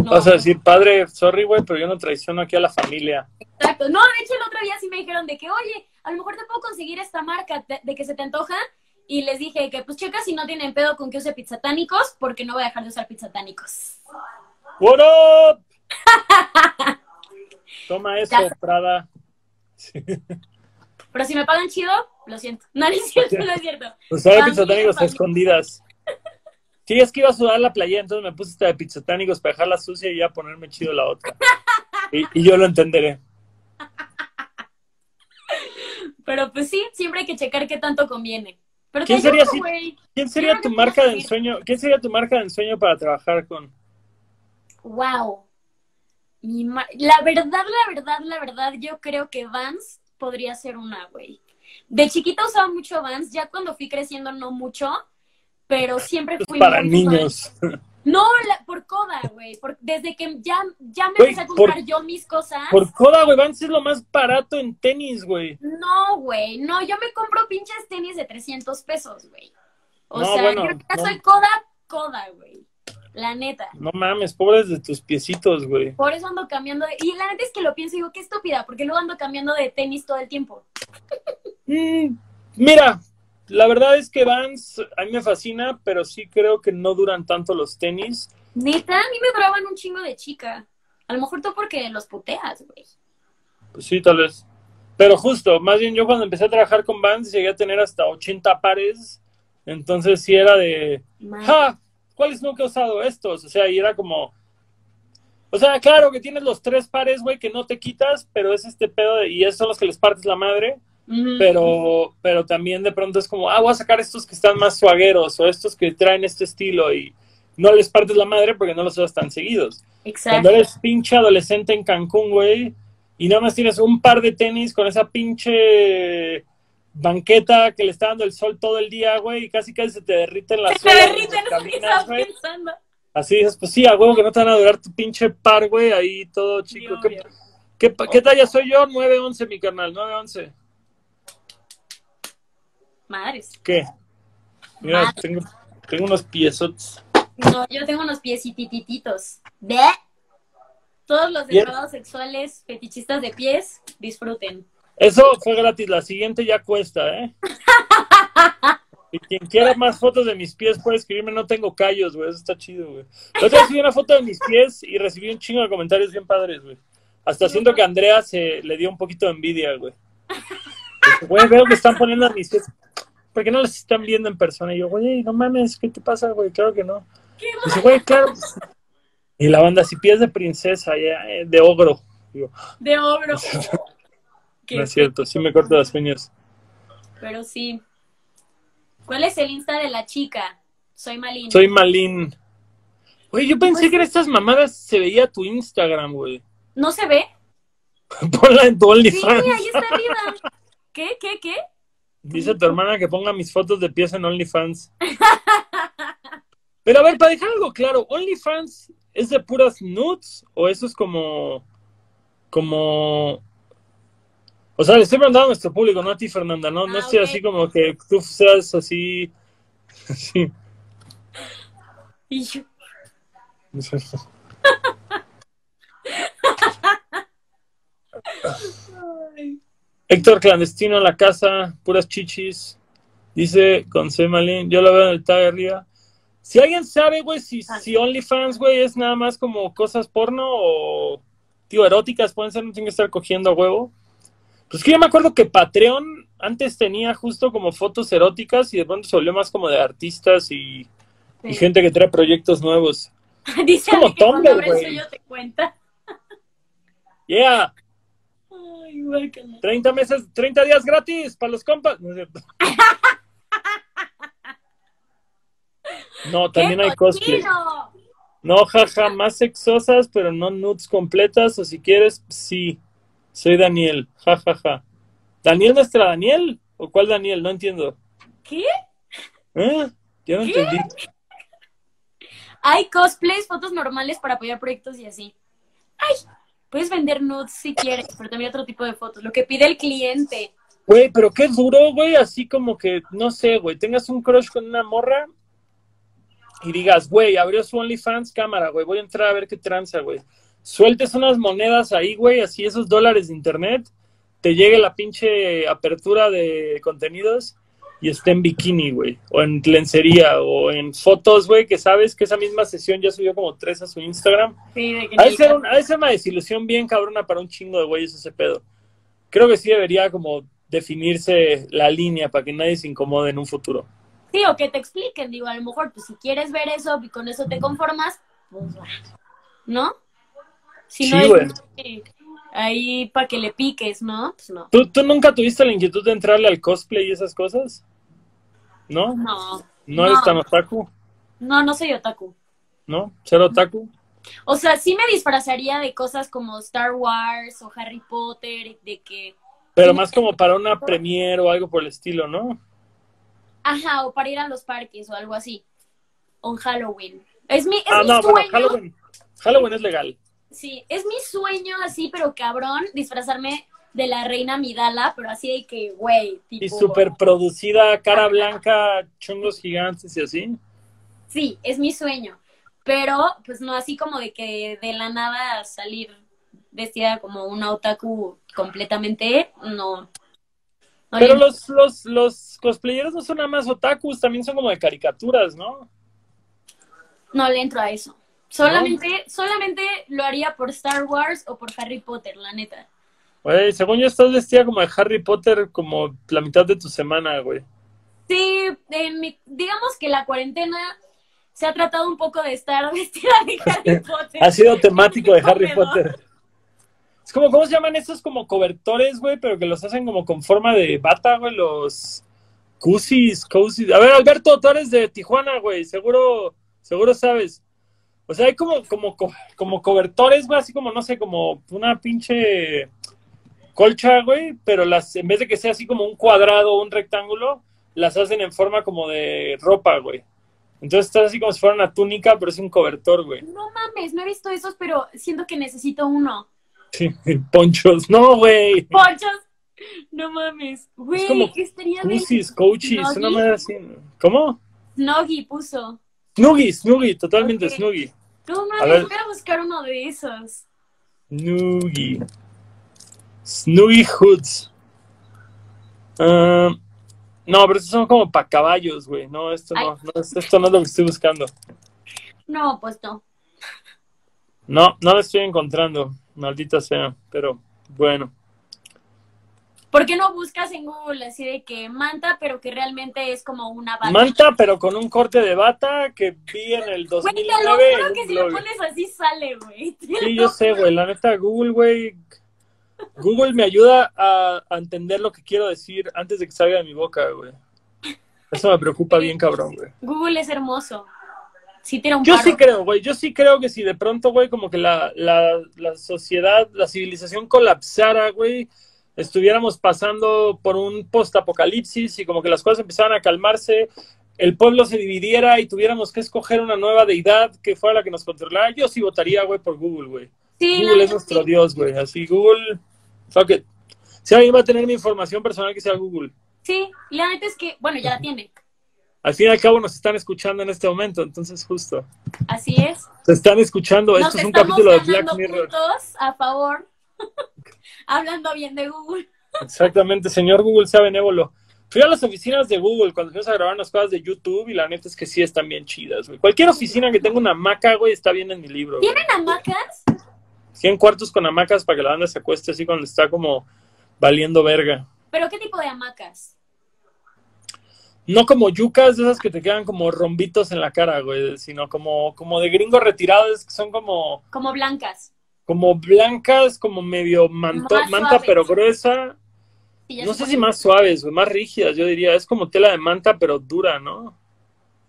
No. Vas a decir, padre, sorry, güey, pero yo no traiciono aquí a la familia. Exacto. No, de hecho el otro día sí me dijeron de que, oye, a lo mejor te puedo conseguir esta marca de, que se te antoja. Y les dije que, pues, checa si no tienen pedo con que use pizzatánicos, porque no voy a dejar de usar pizzatánicos. What up? Toma eso, Ya. Prada. Sí. Pero si me pagan chido, lo siento. No, no es cierto, no es cierto. Usaba Familia, pizzatánicos a familia. escondidas. Sí, es que iba a sudar la playa, entonces me puse esta de pizzatánicos para dejarla sucia y ya ponerme chido la otra. Y, y yo lo entenderé. Pero pues sí, siempre hay que checar qué tanto conviene. Pero ¿Quién sería ayudo, güey. ¿Quién sería tu marca de ensueño? ¿Quién sería tu marca de ensueño para trabajar con? Wow. Mi la verdad, la verdad, la verdad, yo creo que Vans podría ser una, güey. De chiquita usaba mucho Vans, ya cuando fui creciendo no mucho, pero siempre fui para fan. niños. No, la- por Coda, güey. Desde que ya, ya me Güey, empecé a por- comprar yo mis cosas. Por coda, güey, Vans es lo más barato en tenis, güey. No, güey. No, yo me compro pinches tenis de 300 pesos, güey. O No, sea, bueno, yo ya no. soy Coda, Coda, güey. La neta. No mames, pobres de tus piecitos, güey. Por eso ando cambiando de... Y la neta es que lo pienso y digo, qué estúpida, porque luego ando cambiando de tenis todo el tiempo. Mm, mira, la verdad es que Vans a mí me fascina, pero sí creo que no duran tanto los tenis. Neta, a mí me duraban un chingo de chica. A lo mejor tú porque los puteas, güey. Pues sí, tal vez. Pero justo, más bien yo cuando empecé a trabajar con Vans llegué a tener hasta 80 pares. Entonces sí era de, Madre. ¡ja! ¿Cuáles nunca he usado estos? O sea, y era como... O sea, claro que tienes los tres pares, güey, que no te quitas, pero es este pedo de... Y esos son los que les partes la madre. Pero, pero también de pronto es como, ah, voy a sacar estos que están más suagueros o estos que traen este estilo y no les partes la madre porque no los usas tan seguidos. Exacto. Cuando eres pinche adolescente en Cancún, güey, y nada más tienes un par de tenis con esa pinche banqueta que le está dando el sol todo el día, güey, y casi casi se te derriten las Se derriten, eso que estás pensando. Así dices, pues sí, a huevo que no te van a durar tu pinche par, güey, ahí todo chico. Sí, ¿Qué, qué, talla soy yo? 9-11, mi carnal, 9-11. Madres. ¿Qué? Mira, tengo, tengo unos piesotes. No, yo tengo unos piecitititos. ¿Ve? Todos los Bien. depravados sexuales fetichistas de pies, disfruten. Eso fue gratis, la siguiente ya cuesta, ¿eh? Y quien quiera más fotos de mis pies puede escribirme, no tengo callos, güey, eso está chido, güey. La otra vez subí una foto de mis pies y recibí un chingo de comentarios bien padres, güey. Hasta siento que a Andrea se le dio un poquito de envidia, güey. Güey, veo que están poniendo a mis pies. ¿Por qué no los están viendo en persona? Y yo, güey, no mames, ¿qué te pasa, güey? Claro que no. Dice, güey, claro. Y la banda, si pies de princesa, ya, eh, de ogro. Digo, De ogro. Qué no es cierto, sí me corto las uñas. Pero sí. ¿Cuál es el Insta de la chica? Soy Malin. Soy Malin. Güey, yo pensé que en estas mamadas se veía tu Instagram, güey. ¿No se ve? Ponla en tu Sí, OnlyFans. ahí está arriba. ¿Qué? ¿Qué? ¿Qué? Dice tu hermana que ponga mis fotos de pies en OnlyFans. Pero a ver, para dejar algo claro, ¿OnlyFans es de puras nudes o eso es como. como. O sea, le estoy preguntando a nuestro público, no a ti, Fernanda, no, no Ah, estoy así como que tú seas así. así. Y yo, Héctor clandestino en la casa, puras chichis. Dice con C Malin, yo lo veo en el tag arriba. Si alguien sabe, güey, si, Ah. si OnlyFans, güey, es nada más como cosas porno o, tío, eróticas, pueden ser, no tienen que estar cogiendo a huevo. Pues que yo me acuerdo que Patreon antes tenía justo como fotos eróticas y de pronto se volvió más como de artistas y, gente que trae proyectos nuevos. Dice es como que Tumblr, güey. suyo te cuenta. Yeah, Ay, guácala. 30 meses, 30 días gratis para los compas. No es cierto. No, también ¡Qué hay cosplay. No, jaja, más sexosas, pero no nudes completas, o si quieres, sí. Soy Daniel, jajaja. ¿Daniel nuestra Daniel? ¿O cuál Daniel? No entiendo. ¿Qué? ¿Eh? Yo no ¿Qué? entendí. Hay cosplays, fotos normales para apoyar proyectos y así. Ay, puedes vender nudes si quieres, pero también otro tipo de fotos. Lo que pide el cliente. Güey, pero qué duro, güey, así como que, no sé, güey, tengas un crush con una morra y digas, güey, abrió su OnlyFans cámara, güey, voy a entrar a ver qué tranza, güey. Sueltes unas monedas ahí, güey, así esos dólares de internet, te llegue la pinche apertura de contenidos y esté en bikini, güey, o en lencería, o en fotos, güey, que sabes que esa misma sesión ya subió como tres a su Instagram. Sí, de que un- ha de ser una desilusión bien cabrona para un chingo de güeyes ese pedo. Creo que sí debería como definirse la línea para que nadie se incomode en un futuro. Sí, o que te expliquen, digo, a lo mejor, pues si quieres ver eso y con eso te conformas, pues ¿no? Si Sí, no hay ahí para que le piques, ¿no? Pues no. ¿Tú, ¿Tú nunca tuviste la inquietud de entrarle al cosplay y esas cosas? ¿No? No, ¿No eres No. tan otaku? no, no soy otaku. ¿No? ¿Ser otaku? O sea, sí me disfrazaría de cosas como Star Wars o Harry Potter, de que, Pero más como para una premiere o algo por el estilo, ¿no? ajá, o para ir a los parques o algo así. O en Halloween. Es mi, es Ah, mi no, sueño. bueno, Halloween. Halloween es legal. Sí, es mi sueño así, pero cabrón, disfrazarme de la reina Midala, pero así de que, güey, tipo... Y súper producida, cara blanca, chongos gigantes y así. Sí, es mi sueño. Pero, pues no así como de que de la nada salir vestida como una otaku completamente, no. No Pero los, los, los cosplayeros no son nada más otakus, también son como de caricaturas, ¿no? no le entro a eso. Solamente, solamente lo haría por Star Wars o por Harry Potter, la neta. Güey, según yo estás vestida como de Harry Potter como la mitad de tu semana, güey. Sí, en mi- digamos que la cuarentena se ha tratado un poco de estar vestida de Harry Potter. Ha sido temático de Harry. Potter. Es como, ¿cómo se llaman estos como cobertores, güey? Pero que los hacen como con forma de bata, güey, los cusis, cosis. A ver, Alberto, tú eres de Tijuana, güey, seguro, seguro sabes. O sea, hay como, como, co- como cobertores, güey, así como, no sé, como una pinche colcha, güey, pero las, en vez de que sea así como un cuadrado o un rectángulo, las hacen en forma como de ropa, güey. Entonces está así como si fuera una túnica, pero es un cobertor, güey. No mames, no he visto esos, pero siento que necesito uno. Sí, ponchos. No, güey. Ponchos. No mames. Güey, Es como ¿qué estaría Pussies, coaches, una manera así. ¿Cómo? Snoggy puso. Snuggy, Snuggy, totalmente Ok. Snuggy. No ver. voy a buscar uno de esos. Snuggy. Snuggy Hoods. Ah, no, pero estos son como para caballos, güey. No, esto no, no, esto no es lo que estoy buscando. No, pues no. No, no lo estoy encontrando, maldita sea, pero bueno. ¿Por qué no buscas en Google así de que manta, pero que realmente es como una bata? Manta, pero con un corte de bata que vi en el Güey, te lo 2009 juro que si lo pones así sale, güey. Sí, yo sé, güey. La neta, Google, güey. Google me ayuda a, a entender lo que quiero decir antes de que salga de mi boca, güey. Eso me preocupa bien, cabrón, güey. Google es hermoso. Sí tira un Yo paro. sí creo, güey. Yo sí creo que si de pronto, güey, como que la, la, la sociedad, la civilización colapsara, güey, estuviéramos pasando por un post-apocalipsis y como que las cosas empezaran a calmarse, el pueblo se dividiera y tuviéramos que escoger una nueva deidad que fuera la que nos controlara, yo sí votaría, güey, por Google, güey. Sí, Google es nuestro sí. Dios, güey. Así, Google, fuck it. Si alguien va a tener mi información personal, que sea Google. Sí, la neta es que, bueno, ya la tiene. Al fin y al cabo nos están escuchando en este momento, entonces justo. Así es. Se están escuchando, Nos esto es un capítulo de Black Mirror. a favor. Hablando bien de Google. Exactamente, señor Google sea benévolo. Fui a las oficinas de Google cuando fuimos a grabar unas cosas de YouTube y la neta es que sí están bien chidas, güey. Cualquier oficina que tenga una hamaca, güey, está bien en mi libro. güey. ¿Tienen hamacas? 100 cuartos con hamacas para que la banda se acueste así cuando está como valiendo verga. ¿Pero qué tipo de hamacas? No como yucas de esas que te quedan como rombitos en la cara, güey, sino como, como de gringos retirados que son como, Como blancas. Como blancas, como medio manto- manta pero gruesa. Sí, No sé si más suaves, güey, más rígidas, yo diría. Es como tela de manta pero dura, ¿no?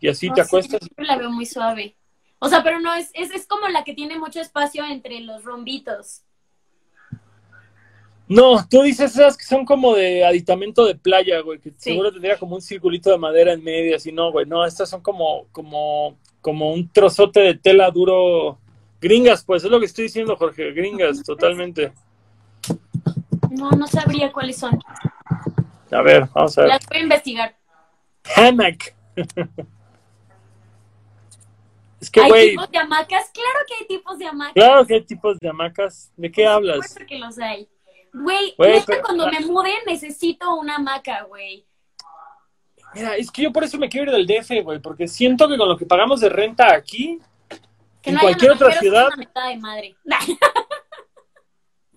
Y así te acuestas. yo la veo muy suave. O sea, pero no, es, es, es como la que tiene mucho espacio entre los rombitos. No, tú dices esas que son como de aditamento de playa, güey, que Sí. seguro tendría como un circulito de madera en medio, así, no, güey, no, estas son como, como, como un trozote de tela duro. Gringas, pues, es lo que estoy diciendo, Jorge, gringas, totalmente. No, no sabría cuáles son. A ver, vamos a ver. Las voy a investigar. Hammock. es que, ¿Hay tipos de hamacas? Claro que hay tipos de hamacas. claro que hay tipos de hamacas. ¿De qué Por hablas? que los hay. Güey, pero- cuando me mude necesito una hamaca, güey. Mira, es que yo por eso me quiero ir del DF, güey, porque siento que con lo que pagamos de renta aquí, Que En no cualquier otra es ciudad- una mentada de madre.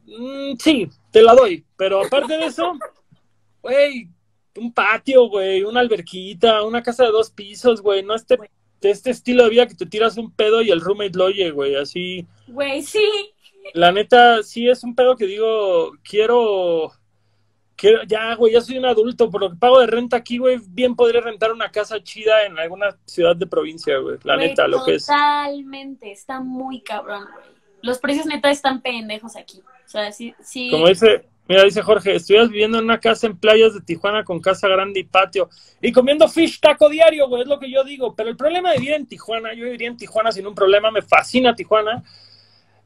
mm, sí, te la doy. Pero aparte de eso, güey, un patio, güey, una alberquita, una casa de dos pisos, güey, no este, de este estilo de vida que te tiras un pedo y el roommate lo oye, güey, así. Güey, sí. La neta, sí es un pedo que digo, quiero, quiero, ya, güey, ya soy un adulto, por lo que pago de renta aquí, güey, bien podría rentar una casa chida en alguna ciudad de provincia, güey, la Güey, neta, lo que es. Totalmente, está muy cabrón, güey. Los precios neta están pendejos aquí. O sea, sí, sí. Como dice, mira, dice Jorge, estuvieras viviendo en una casa en playas de Tijuana con casa grande y patio y comiendo fish taco diario, güey, es lo que yo digo. Pero el problema de vivir en Tijuana, yo viviría en Tijuana sin un problema, me fascina Tijuana,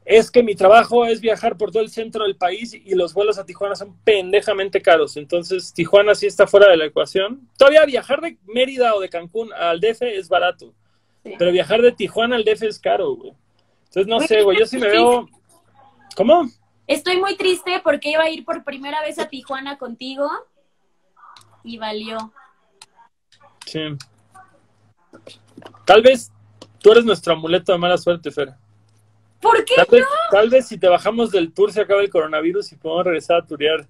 es que mi trabajo es viajar por todo el centro del país y los vuelos a Tijuana son pendejamente caros. Entonces, Tijuana sí está fuera de la ecuación. Todavía viajar de Mérida o de Cancún al DF es barato, Sí. pero viajar de Tijuana al DF es caro, güey. Entonces, no sé, güey, yo sí me veo... ¿Cómo? Estoy muy triste porque iba a ir por primera vez a Tijuana contigo y valió. Sí. Tal vez tú eres nuestro amuleto de mala suerte, Fer. ¿Por qué? Tal vez, tal vez si te bajamos del tour se acaba el coronavirus y podemos regresar a turear.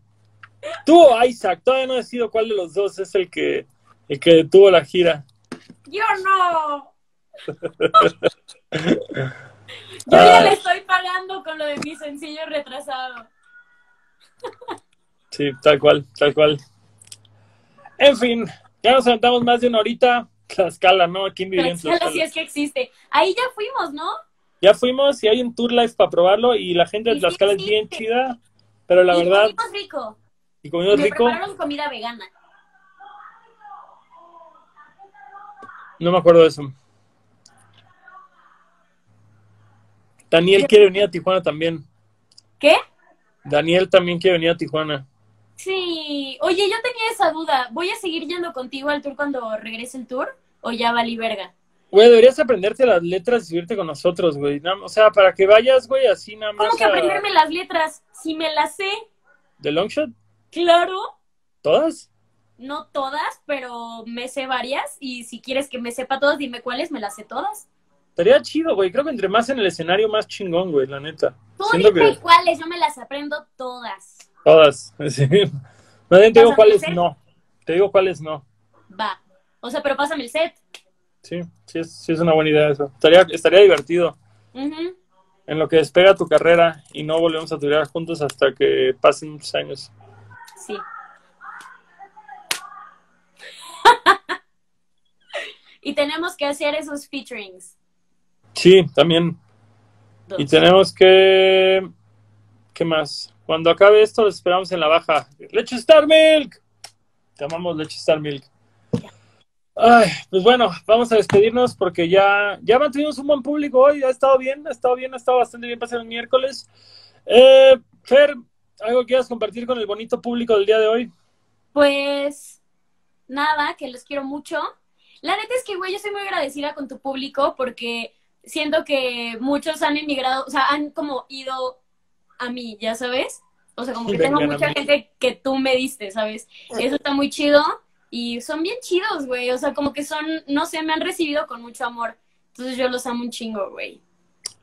Tú o Isaac, todavía no decido cuál de los dos es el que, el que detuvo la gira. Yo no. Yo ya Ah. le estoy pagando con lo de mi sencillo retrasado. Sí, tal cual, tal cual. En fin, ya nos aventamos más de una horita. Tlaxcala, ¿no? ¿Quién vive en Tlaxcala sí Tlaxcala? es que existe. Ahí ya fuimos, ¿no? Ya fuimos y hay un tour live para probarlo y la gente de Sí, sí, Tlaxcala es sí. bien chida. Pero la y verdad, comimos rico. y comimos Me rico, prepararon comida vegana. no me acuerdo de eso. Daniel ¿Qué? quiere venir a Tijuana también. ¿Qué? Daniel también quiere venir a Tijuana. Sí. Oye, yo tenía esa duda. ¿Voy a seguir yendo contigo al tour cuando regrese el tour? ¿O ya valí verga? Güey, deberías aprenderte las letras y subirte con nosotros, güey. O sea, para que vayas, güey, así nada más ¿Cómo que a- aprenderme las letras? Si me las sé, de Longshot. claro. ¿Todas? No todas, pero me sé varias. Y si quieres que me sepa todas, dime cuáles, me las sé todas. Estaría chido, güey. Creo que entre más en el escenario, más chingón, güey, la neta. Tú dime que cuáles, yo me las aprendo todas. todas. Sí. Bien te digo cuáles no. Te digo cuáles no. Va. O sea, pero pásame el set. Sí, sí es, sí es una buena idea eso. Estaría, estaría divertido. En lo que despega tu carrera y no volvemos a turear juntos hasta que pasen muchos años. Sí. y tenemos que hacer esos featurings. Sí, también. Dos. Y tenemos que... ¿Qué más? Cuando acabe esto, los esperamos en la baja. ¡Leche Star Milk! Te amamos, Leche Star Milk. Ay, pues bueno, vamos a despedirnos porque ya, ya mantuvimos un buen público hoy. Ha estado bien, ha estado bien, ha estado bastante bien pasar el miércoles. Eh, Fer, ¿algo que quieras compartir con el bonito público del día de hoy? Pues nada, que los quiero mucho. La neta es que, güey, yo soy muy agradecida con tu público porque siento que muchos han emigrado, o sea, han como ido a mí, ya sabes. O sea, como que tengo mucha gente que tú me diste, ¿sabes? Eso está muy chido y son bien chidos, güey. O sea, como que son, no sé, me han recibido con mucho amor. Entonces yo los amo un chingo, güey.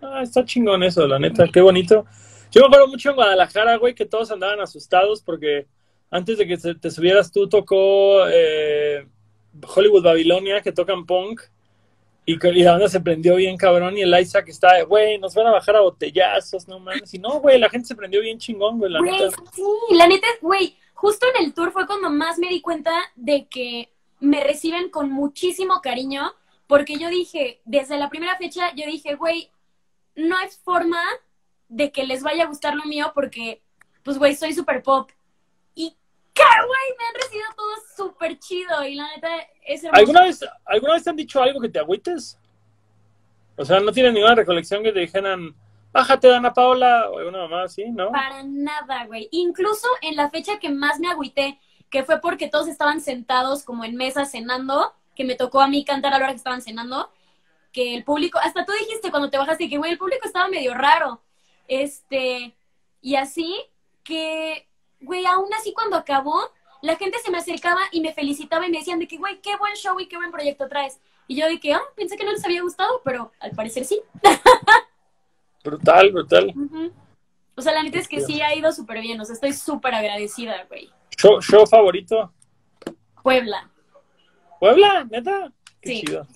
Ah, está chingón eso, la neta, qué bonito. Yo me acuerdo mucho en Guadalajara, güey, que todos andaban asustados porque antes de que te, subieras tú tocó eh, Hollywood Babilonia, que tocan punk, y, y la banda se prendió bien cabrón, y el Isaac está, güey, nos van a bajar a botellazos, no mames. Y no, güey, la gente se prendió bien chingón, güey, la neta. sí, la neta, güey, justo en el tour fue cuando más me di cuenta de que me reciben con muchísimo cariño, porque yo dije, desde la primera fecha, yo dije, güey, no hay forma de que les vaya a gustar lo mío porque, pues, güey, soy super pop. Y, ¡ca- güey, me han recibido todos súper chido y la neta es. ¿Alguna vez, ¿Alguna vez te han dicho algo que te agüites? O sea, no tienes ninguna recolección que te dijeran, bájate, Dana Paola, o alguna mamá así, ¿no? Para nada, güey. Incluso en la fecha que más me agüité, que fue porque todos estaban sentados como en mesa cenando, que me tocó a mí cantar a la hora que estaban cenando, que el público, hasta tú dijiste cuando te bajaste que, güey, el público estaba medio raro. Este, y así que, güey, aún así cuando acabó, la gente se me acercaba y me felicitaba y me decían de que, güey, qué buen show y qué buen proyecto traes. Y yo de que, ah, pensé que no les había gustado, pero al parecer sí. Brutal, brutal. O sea, la neta es que sí ha ido súper bien. O sea, estoy súper agradecida, güey. Show, show favorito. Puebla. ¿Puebla? ¿Neta? Qué Sí. chido.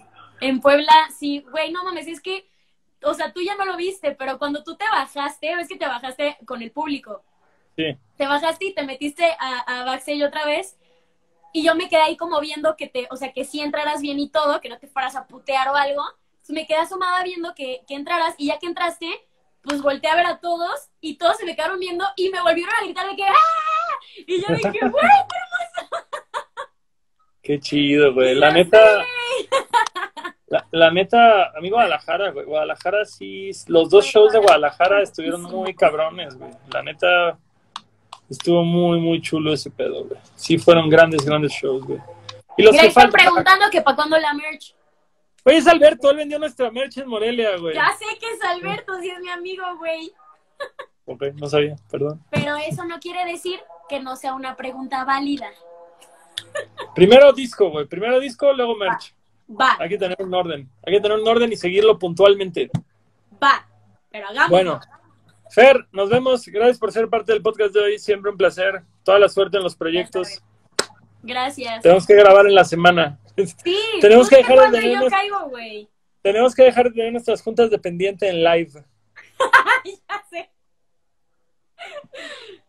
En Puebla, sí, güey, no mames, es que, o sea, tú ya no lo viste, pero cuando tú te bajaste, ves que te bajaste con el público. Sí. Te bajaste y te metiste a, a backstage otra vez. Y yo me quedé ahí como viendo que te, o sea, que sí entraras bien y todo, que no te fueras a putear o algo. Me quedé asomada viendo que, que entraras y ya que entraste, pues volteé a ver a todos y todos se me quedaron viendo y me volvieron a gritar de que ¡Ah! Y yo dije, güey, Qué chido, güey. La neta, la, la neta, a mí Guadalajara, güey. Guadalajara sí, los dos shows de Guadalajara estuvieron muy cabrones, güey. La neta, estuvo muy, muy chulo ese pedo, güey. Sí fueron grandes, grandes shows, güey. Y los que están preguntando que para cuándo la merch. Oye, es Alberto, él vendió nuestra merch en Morelia, güey. Ya sé que es Alberto, si es mi amigo, güey. Ok, no sabía, perdón. Pero eso no quiere decir que no sea una pregunta válida. Primero disco, güey. Primero disco, luego merch. Va, Hay que tener un orden. Hay que tener un orden y seguirlo puntualmente. va. Pero hagamos. Bueno, Fer, nos vemos. Gracias por ser parte del podcast de hoy. Siempre un placer. Toda la suerte en los proyectos. Gracias. Tenemos que grabar en la semana. Sí, tenemos que dejar de cuando tener yo caigo, güey. Tenemos que dejar de tener nuestras juntas de pendiente en live. ya sé.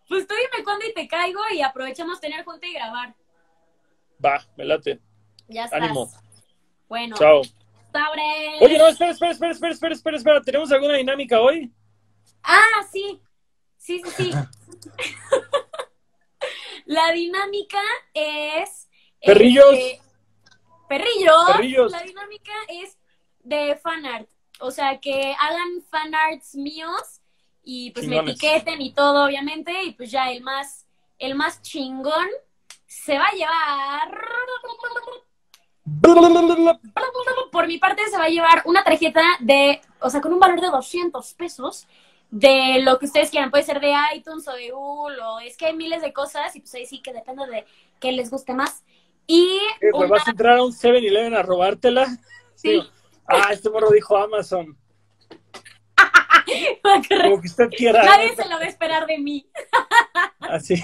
Pues tú dime cuándo y te caigo y aprovechamos tener junta y grabar. Va, me late. Ya estás. Ánimo. Bueno, Chao. Oye, no, espera, espera, espera, espera, espera, espera, espera. ¿Tenemos alguna dinámica hoy? Ah, sí. Sí, sí, sí. la dinámica es... Perrillos. este, perrillos. Perrillos. La dinámica es de fanart. O sea, que hagan fanarts míos y pues me etiqueten y todo, obviamente. Y pues ya el más, el más chingón se va a llevar... Por mi parte se va a llevar una tarjeta de, o sea, con un valor de 200 pesos de lo que ustedes quieran. Puede ser de iTunes o de Google o es que hay miles de cosas y pues ahí sí que depende de qué les guste más. Y Eh, güey, una- ¿Vas a entrar a un 7-Eleven a robártela? Sí. Ah, este morro dijo Amazon. Como que usted quiera. nadie se lo va a esperar de mí. Así.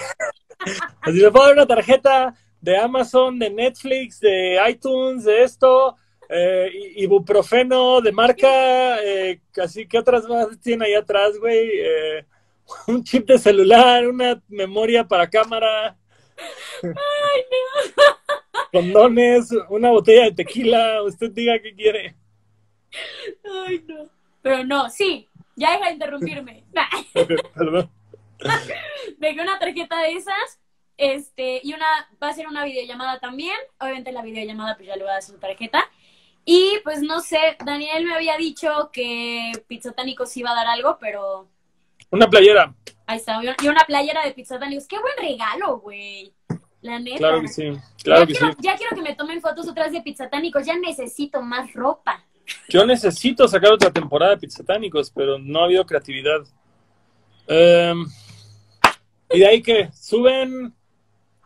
Así le puedo dar una tarjeta de Amazon, de Netflix, de iTunes, de esto, eh, ibuprofeno de marca, eh, así que otras más tiene ahí atrás, güey. Eh, un chip de celular, una memoria para cámara. Condones, una botella de tequila, usted diga qué quiere. Ay, no. Pero no, sí, ya deja de interrumpirme. Perdón. de que una tarjeta de esas, este, y una, va a ser una videollamada también. Obviamente la videollamada pues ya le voy a dar su tarjeta. Y pues no sé, Daniel me había dicho que Pizzatánicos iba a dar algo, pero Una playera, ahí está. Y una playera de Pizzatánicos. Qué buen regalo, güey. La neta. claro que sí, claro ya, que sí. quiero, ya quiero que me tomen fotos otras de Pizzatánicos. Ya necesito más ropa. Yo necesito sacar otra temporada de Pizzatánicos, pero no ha habido creatividad. Em, y de ahí que suben,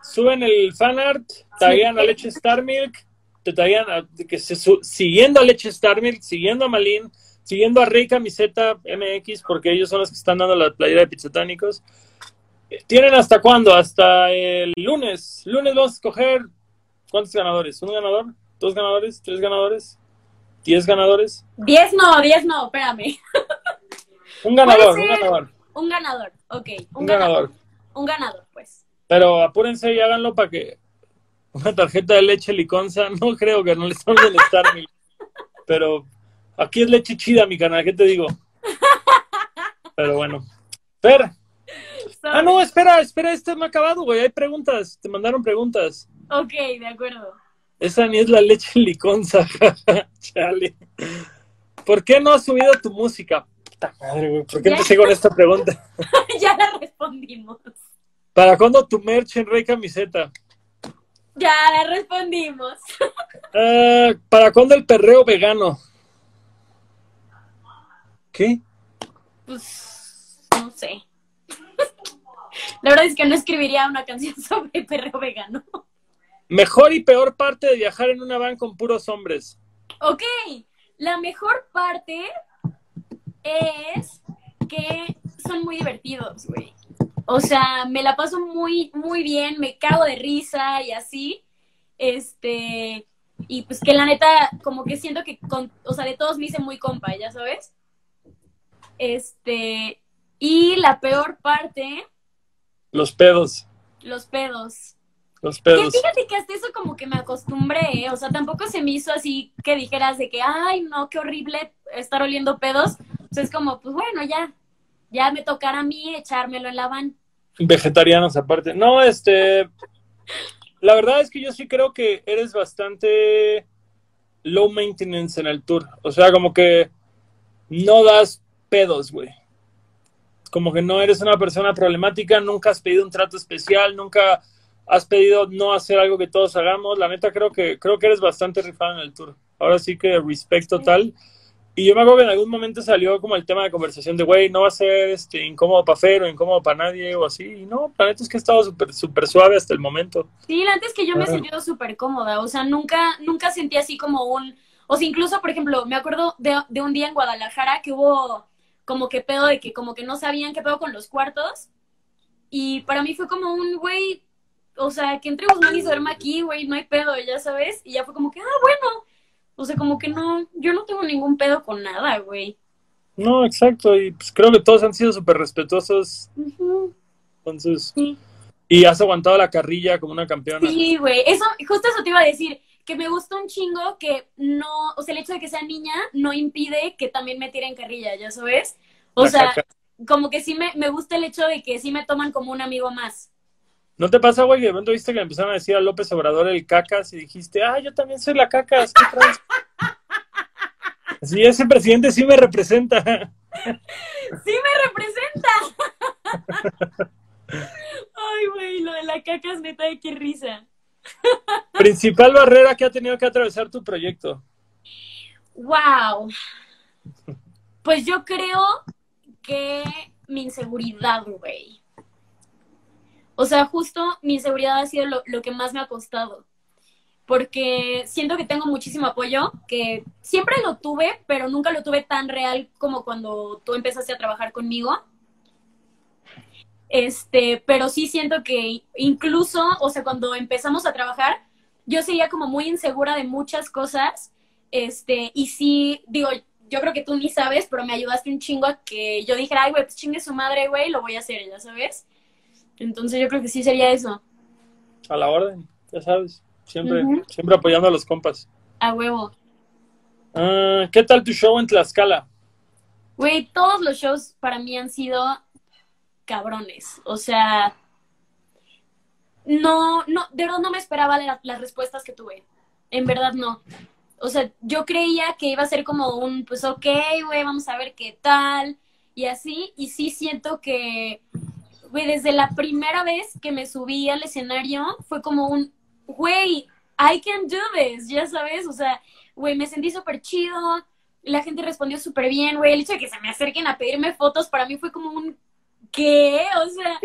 suben el fanart, taguean a Leche Star Milk, te taguean a- que se su- siguiendo a Leche Star Milk, siguiendo a Malin, siguiendo a Rey Camiseta MX, porque ellos son los que están dando la playera de Pizzatánicos. ¿Tienen hasta cuándo? Hasta el lunes. Lunes vamos a escoger cuántos ganadores. ¿Un ganador? ¿Dos ganadores? ¿Tres ganadores? ¿Diez ganadores? Diez no, diez no, espérame. Un ganador, un ganador, Un ganador, ok. Un, un ganador. ganador. Un ganador, pues. Pero apúrense y háganlo para que una tarjeta de leche liconza, no creo que no le estamos en Star Milk. Pero aquí es leche chida, mi canal, ¿qué te digo? Pero bueno. Fer. Ah, no, espera, espera, este no ha acabado, güey. Hay preguntas, te mandaron preguntas. Ok, de acuerdo. Esa ni es la leche liconza. Chale. ¿Por qué no has subido tu música? Puta madre, güey. ¿Por qué empecé con esta pregunta? ya la respondimos. ¿Para cuándo tu merch en Rey Camiseta? Ya la respondimos. Ah, ¿Para cuándo el perreo vegano? ¿Qué? Pues, no sé. La verdad es que no escribiría una canción sobre perro vegano. Mejor y peor parte de viajar en una van con puros hombres. Ok, la mejor parte es que son muy divertidos, güey. O sea, me la paso muy, muy bien, me cago de risa y así. Este, y pues que la neta, como que siento que, con, o sea, de todos me hice muy compa, ya sabes. Este, y la peor parte, Los pedos. los pedos. Los Que pedos. fíjate que hasta eso como que me acostumbré, ¿eh? o sea, tampoco se me hizo así que dijeras de que, ay, no, qué horrible estar oliendo pedos. Pues es como, pues bueno, ya, ya me tocará a mí echármelo en la van. Vegetarianos aparte. No, este. La verdad es que yo sí creo que eres bastante low maintenance en el tour. O sea, como que no das pedos, güey. Como que no eres una persona problemática, nunca has pedido un trato especial, nunca has pedido no hacer algo que todos hagamos. La neta creo que creo que eres bastante rifado en el tour. Ahora sí que respect total. Y yo me acuerdo que en algún momento salió como el tema de conversación de, güey, no va a ser este, incómodo para Fer o incómodo para nadie o así. Y no, la neta es que he estado súper súper suave hasta el momento. Sí, la antes que yo me he sentido súper cómoda, o sea, nunca, nunca sentí así como un, o sea, incluso, por ejemplo, me acuerdo de, de un día en Guadalajara que hubo como que pedo de que como que no sabían qué pedo con los cuartos, y para mí fue como un, güey, o sea, que entre Guzmán y se duerma aquí, güey, no hay pedo, ya sabes, y ya fue como que, ah, bueno, o sea, como que no, yo no tengo ningún pedo con nada, güey. No, exacto. Y pues creo que todos han sido súper respetuosos. Entonces, Sí. y has aguantado la carrilla como una campeona. Sí, güey, eso, justo eso te iba a decir, que me gusta un chingo que no, o sea, el hecho de que sea niña no impide que también me tiren carrilla, ¿ya sabes? O La sea, caca. como que sí me, me gusta el hecho de que sí me toman como un amigo más. ¿No te pasa, güey, que de pronto viste que le empezaron a decir a López Obrador el cacas y dijiste, ah, yo también soy la cacas, ¿qué traes? Sí, ese presidente sí me representa. ¡Sí me representa! Ay, güey, lo de la cacas, neta, de qué risa. Principal barrera que ha tenido que atravesar tu proyecto. Wow. Pues yo creo que mi inseguridad, güey. O sea, justo mi inseguridad ha sido lo, lo, que más me ha costado. Porque siento que tengo muchísimo apoyo, que siempre lo tuve, pero nunca lo tuve tan real como cuando tú empezaste a trabajar conmigo. Este, pero sí siento que incluso, o sea, cuando empezamos a trabajar, yo seguía como muy insegura de muchas cosas. Este, y sí, digo, yo creo que tú ni sabes, pero me ayudaste un chingo a que yo dijera, ay, güey, pues chingue su madre, güey, lo voy a hacer, ya sabes. Entonces yo creo que sí sería eso. A la orden, ya sabes. Siempre, siempre apoyando a los compas. A huevo. Uh, ¿Qué tal tu show en Tlaxcala? Güey, todos los shows para mí han sido cabrones. O sea, no, no, de verdad no me esperaba la, las respuestas que tuve. En verdad no. O sea, yo creía que iba a ser como un, pues ok, güey, vamos a ver qué tal. Y así, y sí siento que, güey, desde la primera vez que me subí al escenario, fue como un, güey, I can do this, ya sabes, o sea, güey, me sentí súper chido, la gente respondió súper bien, güey, el hecho de que se me acerquen a pedirme fotos para mí fue como un, ¿qué? O sea,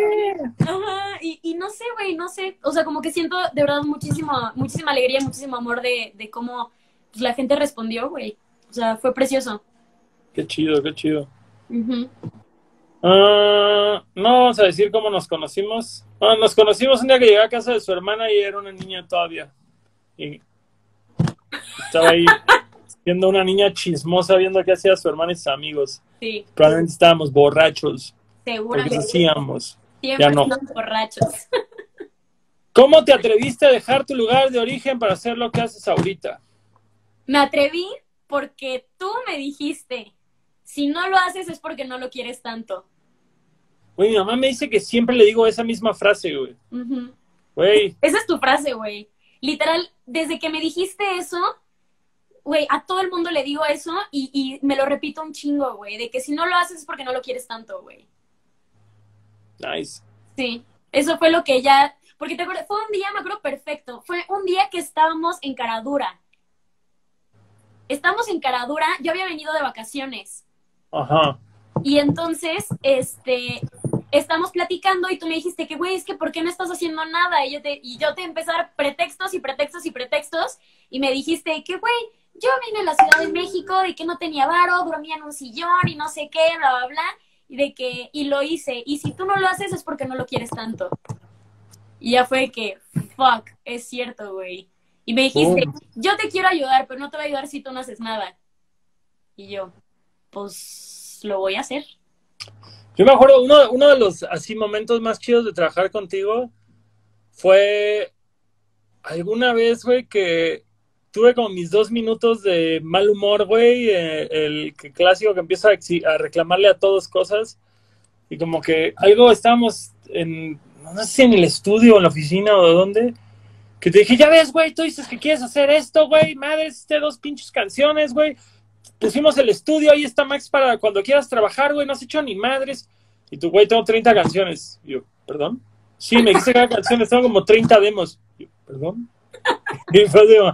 ajá, y, y no sé, güey, no sé, o sea, como que siento de verdad muchísimo, muchísima alegría, muchísimo amor de, de cómo pues, la gente respondió, güey, o sea, fue precioso. Qué chido, qué chido. Uh Uh, no vamos a decir cómo nos conocimos. Uh, nos conocimos un día que llegué a casa de su hermana y era una niña todavía. Y estaba ahí siendo una niña chismosa viendo qué hacía su hermana y sus amigos. Sí. Probablemente estábamos borrachos. Seguramente. Porque hacíamos. Siempre ya no. borrachos. ¿Cómo te atreviste a dejar tu lugar de origen para hacer lo que haces ahorita? Me atreví porque tú me dijiste, si no lo haces es porque no lo quieres tanto. Güey, mi mamá me dice que siempre le digo esa misma frase, güey. Güey. Uh -huh. Esa es tu frase, güey. Literal, desde que me dijiste eso, güey, a todo el mundo le digo eso y, y me lo repito un chingo, güey. De que si no lo haces es porque no lo quieres tanto, güey. Nice. Sí, eso fue lo que ya. Porque te acuerdas, fue un día, me acuerdo perfecto. Fue un día que estábamos en Caradura. Estamos en Caradura, yo había venido de vacaciones. Ajá. Y entonces, este, estamos platicando y tú me dijiste que, güey, es que ¿por qué no estás haciendo nada? Y yo te, y yo te empecé a dar pretextos y pretextos y pretextos y me dijiste que, güey, yo vine a la Ciudad de México de que no tenía varo, dormía en un sillón y no sé qué, bla, bla, bla, y de que, y lo hice. Y si tú no lo haces es porque no lo quieres tanto. Y ya fue que, fuck, es cierto, güey. Y me dijiste, oh. yo te quiero ayudar, pero no te voy a ayudar si tú no haces nada. Y yo, pues lo voy a hacer. Yo me acuerdo, uno, uno de los así momentos más chidos de trabajar contigo fue alguna vez, güey, que tuve como mis dos minutos de mal humor, güey, eh, el clásico que empieza a, reclamarle a todos cosas y como que algo estábamos en, no sé si en el estudio en la oficina o de dónde, que te dije, ya ves, güey, tú dices que quieres hacer esto, güey, madre, hiciste dos pinches canciones, güey, pusimos el estudio, ahí está Max para cuando quieras trabajar, güey, no has hecho ni madres. Y tu güey, tengo 30 canciones. Yo, ¿perdón? Sí, me dijiste cada canción, tengo como 30 demos. Yo, ¿perdón? Y fue digo,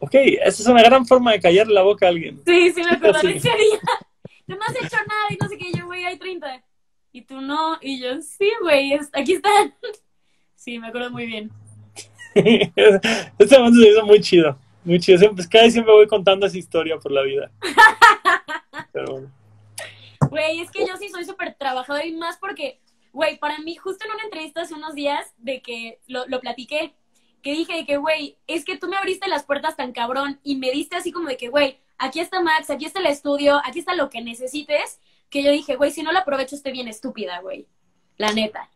ok, esa es una gran forma de callar la boca a alguien. Sí, sí, me acuerdo de ese día. Tú no has hecho nada y no sé qué, yo, güey, hay 30. Y tú no, y yo, sí, güey, aquí están. Sí, me acuerdo muy bien. este momento se hizo muy chido. Muy chido. Siempre, cada vez siempre voy contando esa historia por la vida. Pero bueno. Güey, es que yo sí soy súper trabajadora y más porque, güey, para mí, justo en una entrevista hace unos días de que lo, lo platiqué, que dije de que, güey, es que tú me abriste las puertas tan cabrón y me diste así como de que, güey, aquí está Max, aquí está el estudio, aquí está lo que necesites, que yo dije, güey, si no lo aprovecho estoy bien estúpida, güey. La neta.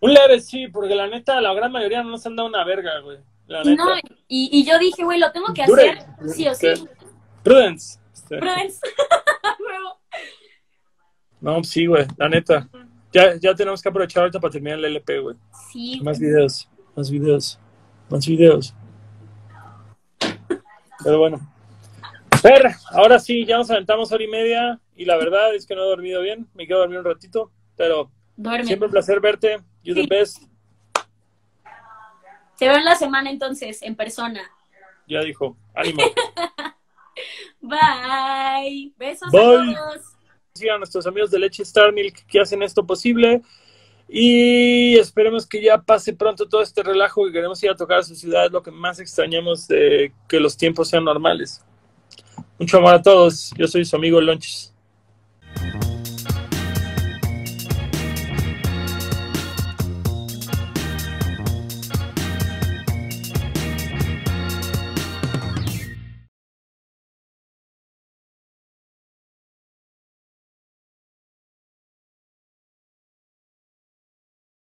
Un leve sí, porque la neta, la gran mayoría no nos han dado una verga, güey. No, y, y, yo dije, güey, lo tengo que hacer, sí o sí. Prudence. Prudence. No, sí, güey, la neta. Ya, ya tenemos que aprovechar ahorita para terminar el LP, güey. Sí. Más videos, más videos, más videos. Pero bueno. Fer, ahora sí, ya nos aventamos hora y media y la verdad es que no he dormido bien. Me quedo dormir un ratito, pero Duerme. siempre un placer verte. You the Sí. best. Se ve en la semana entonces, en persona. Ya dijo, ánimo. Bye. Besos Bye. a todos. Sí, a nuestros amigos de Leche Star Milk que hacen esto posible. Y esperemos que ya pase pronto todo este relajo que queremos ir a tocar a su ciudad. Lo que más extrañamos de que los tiempos sean normales. Mucho amor a todos. Yo soy su amigo Lonches.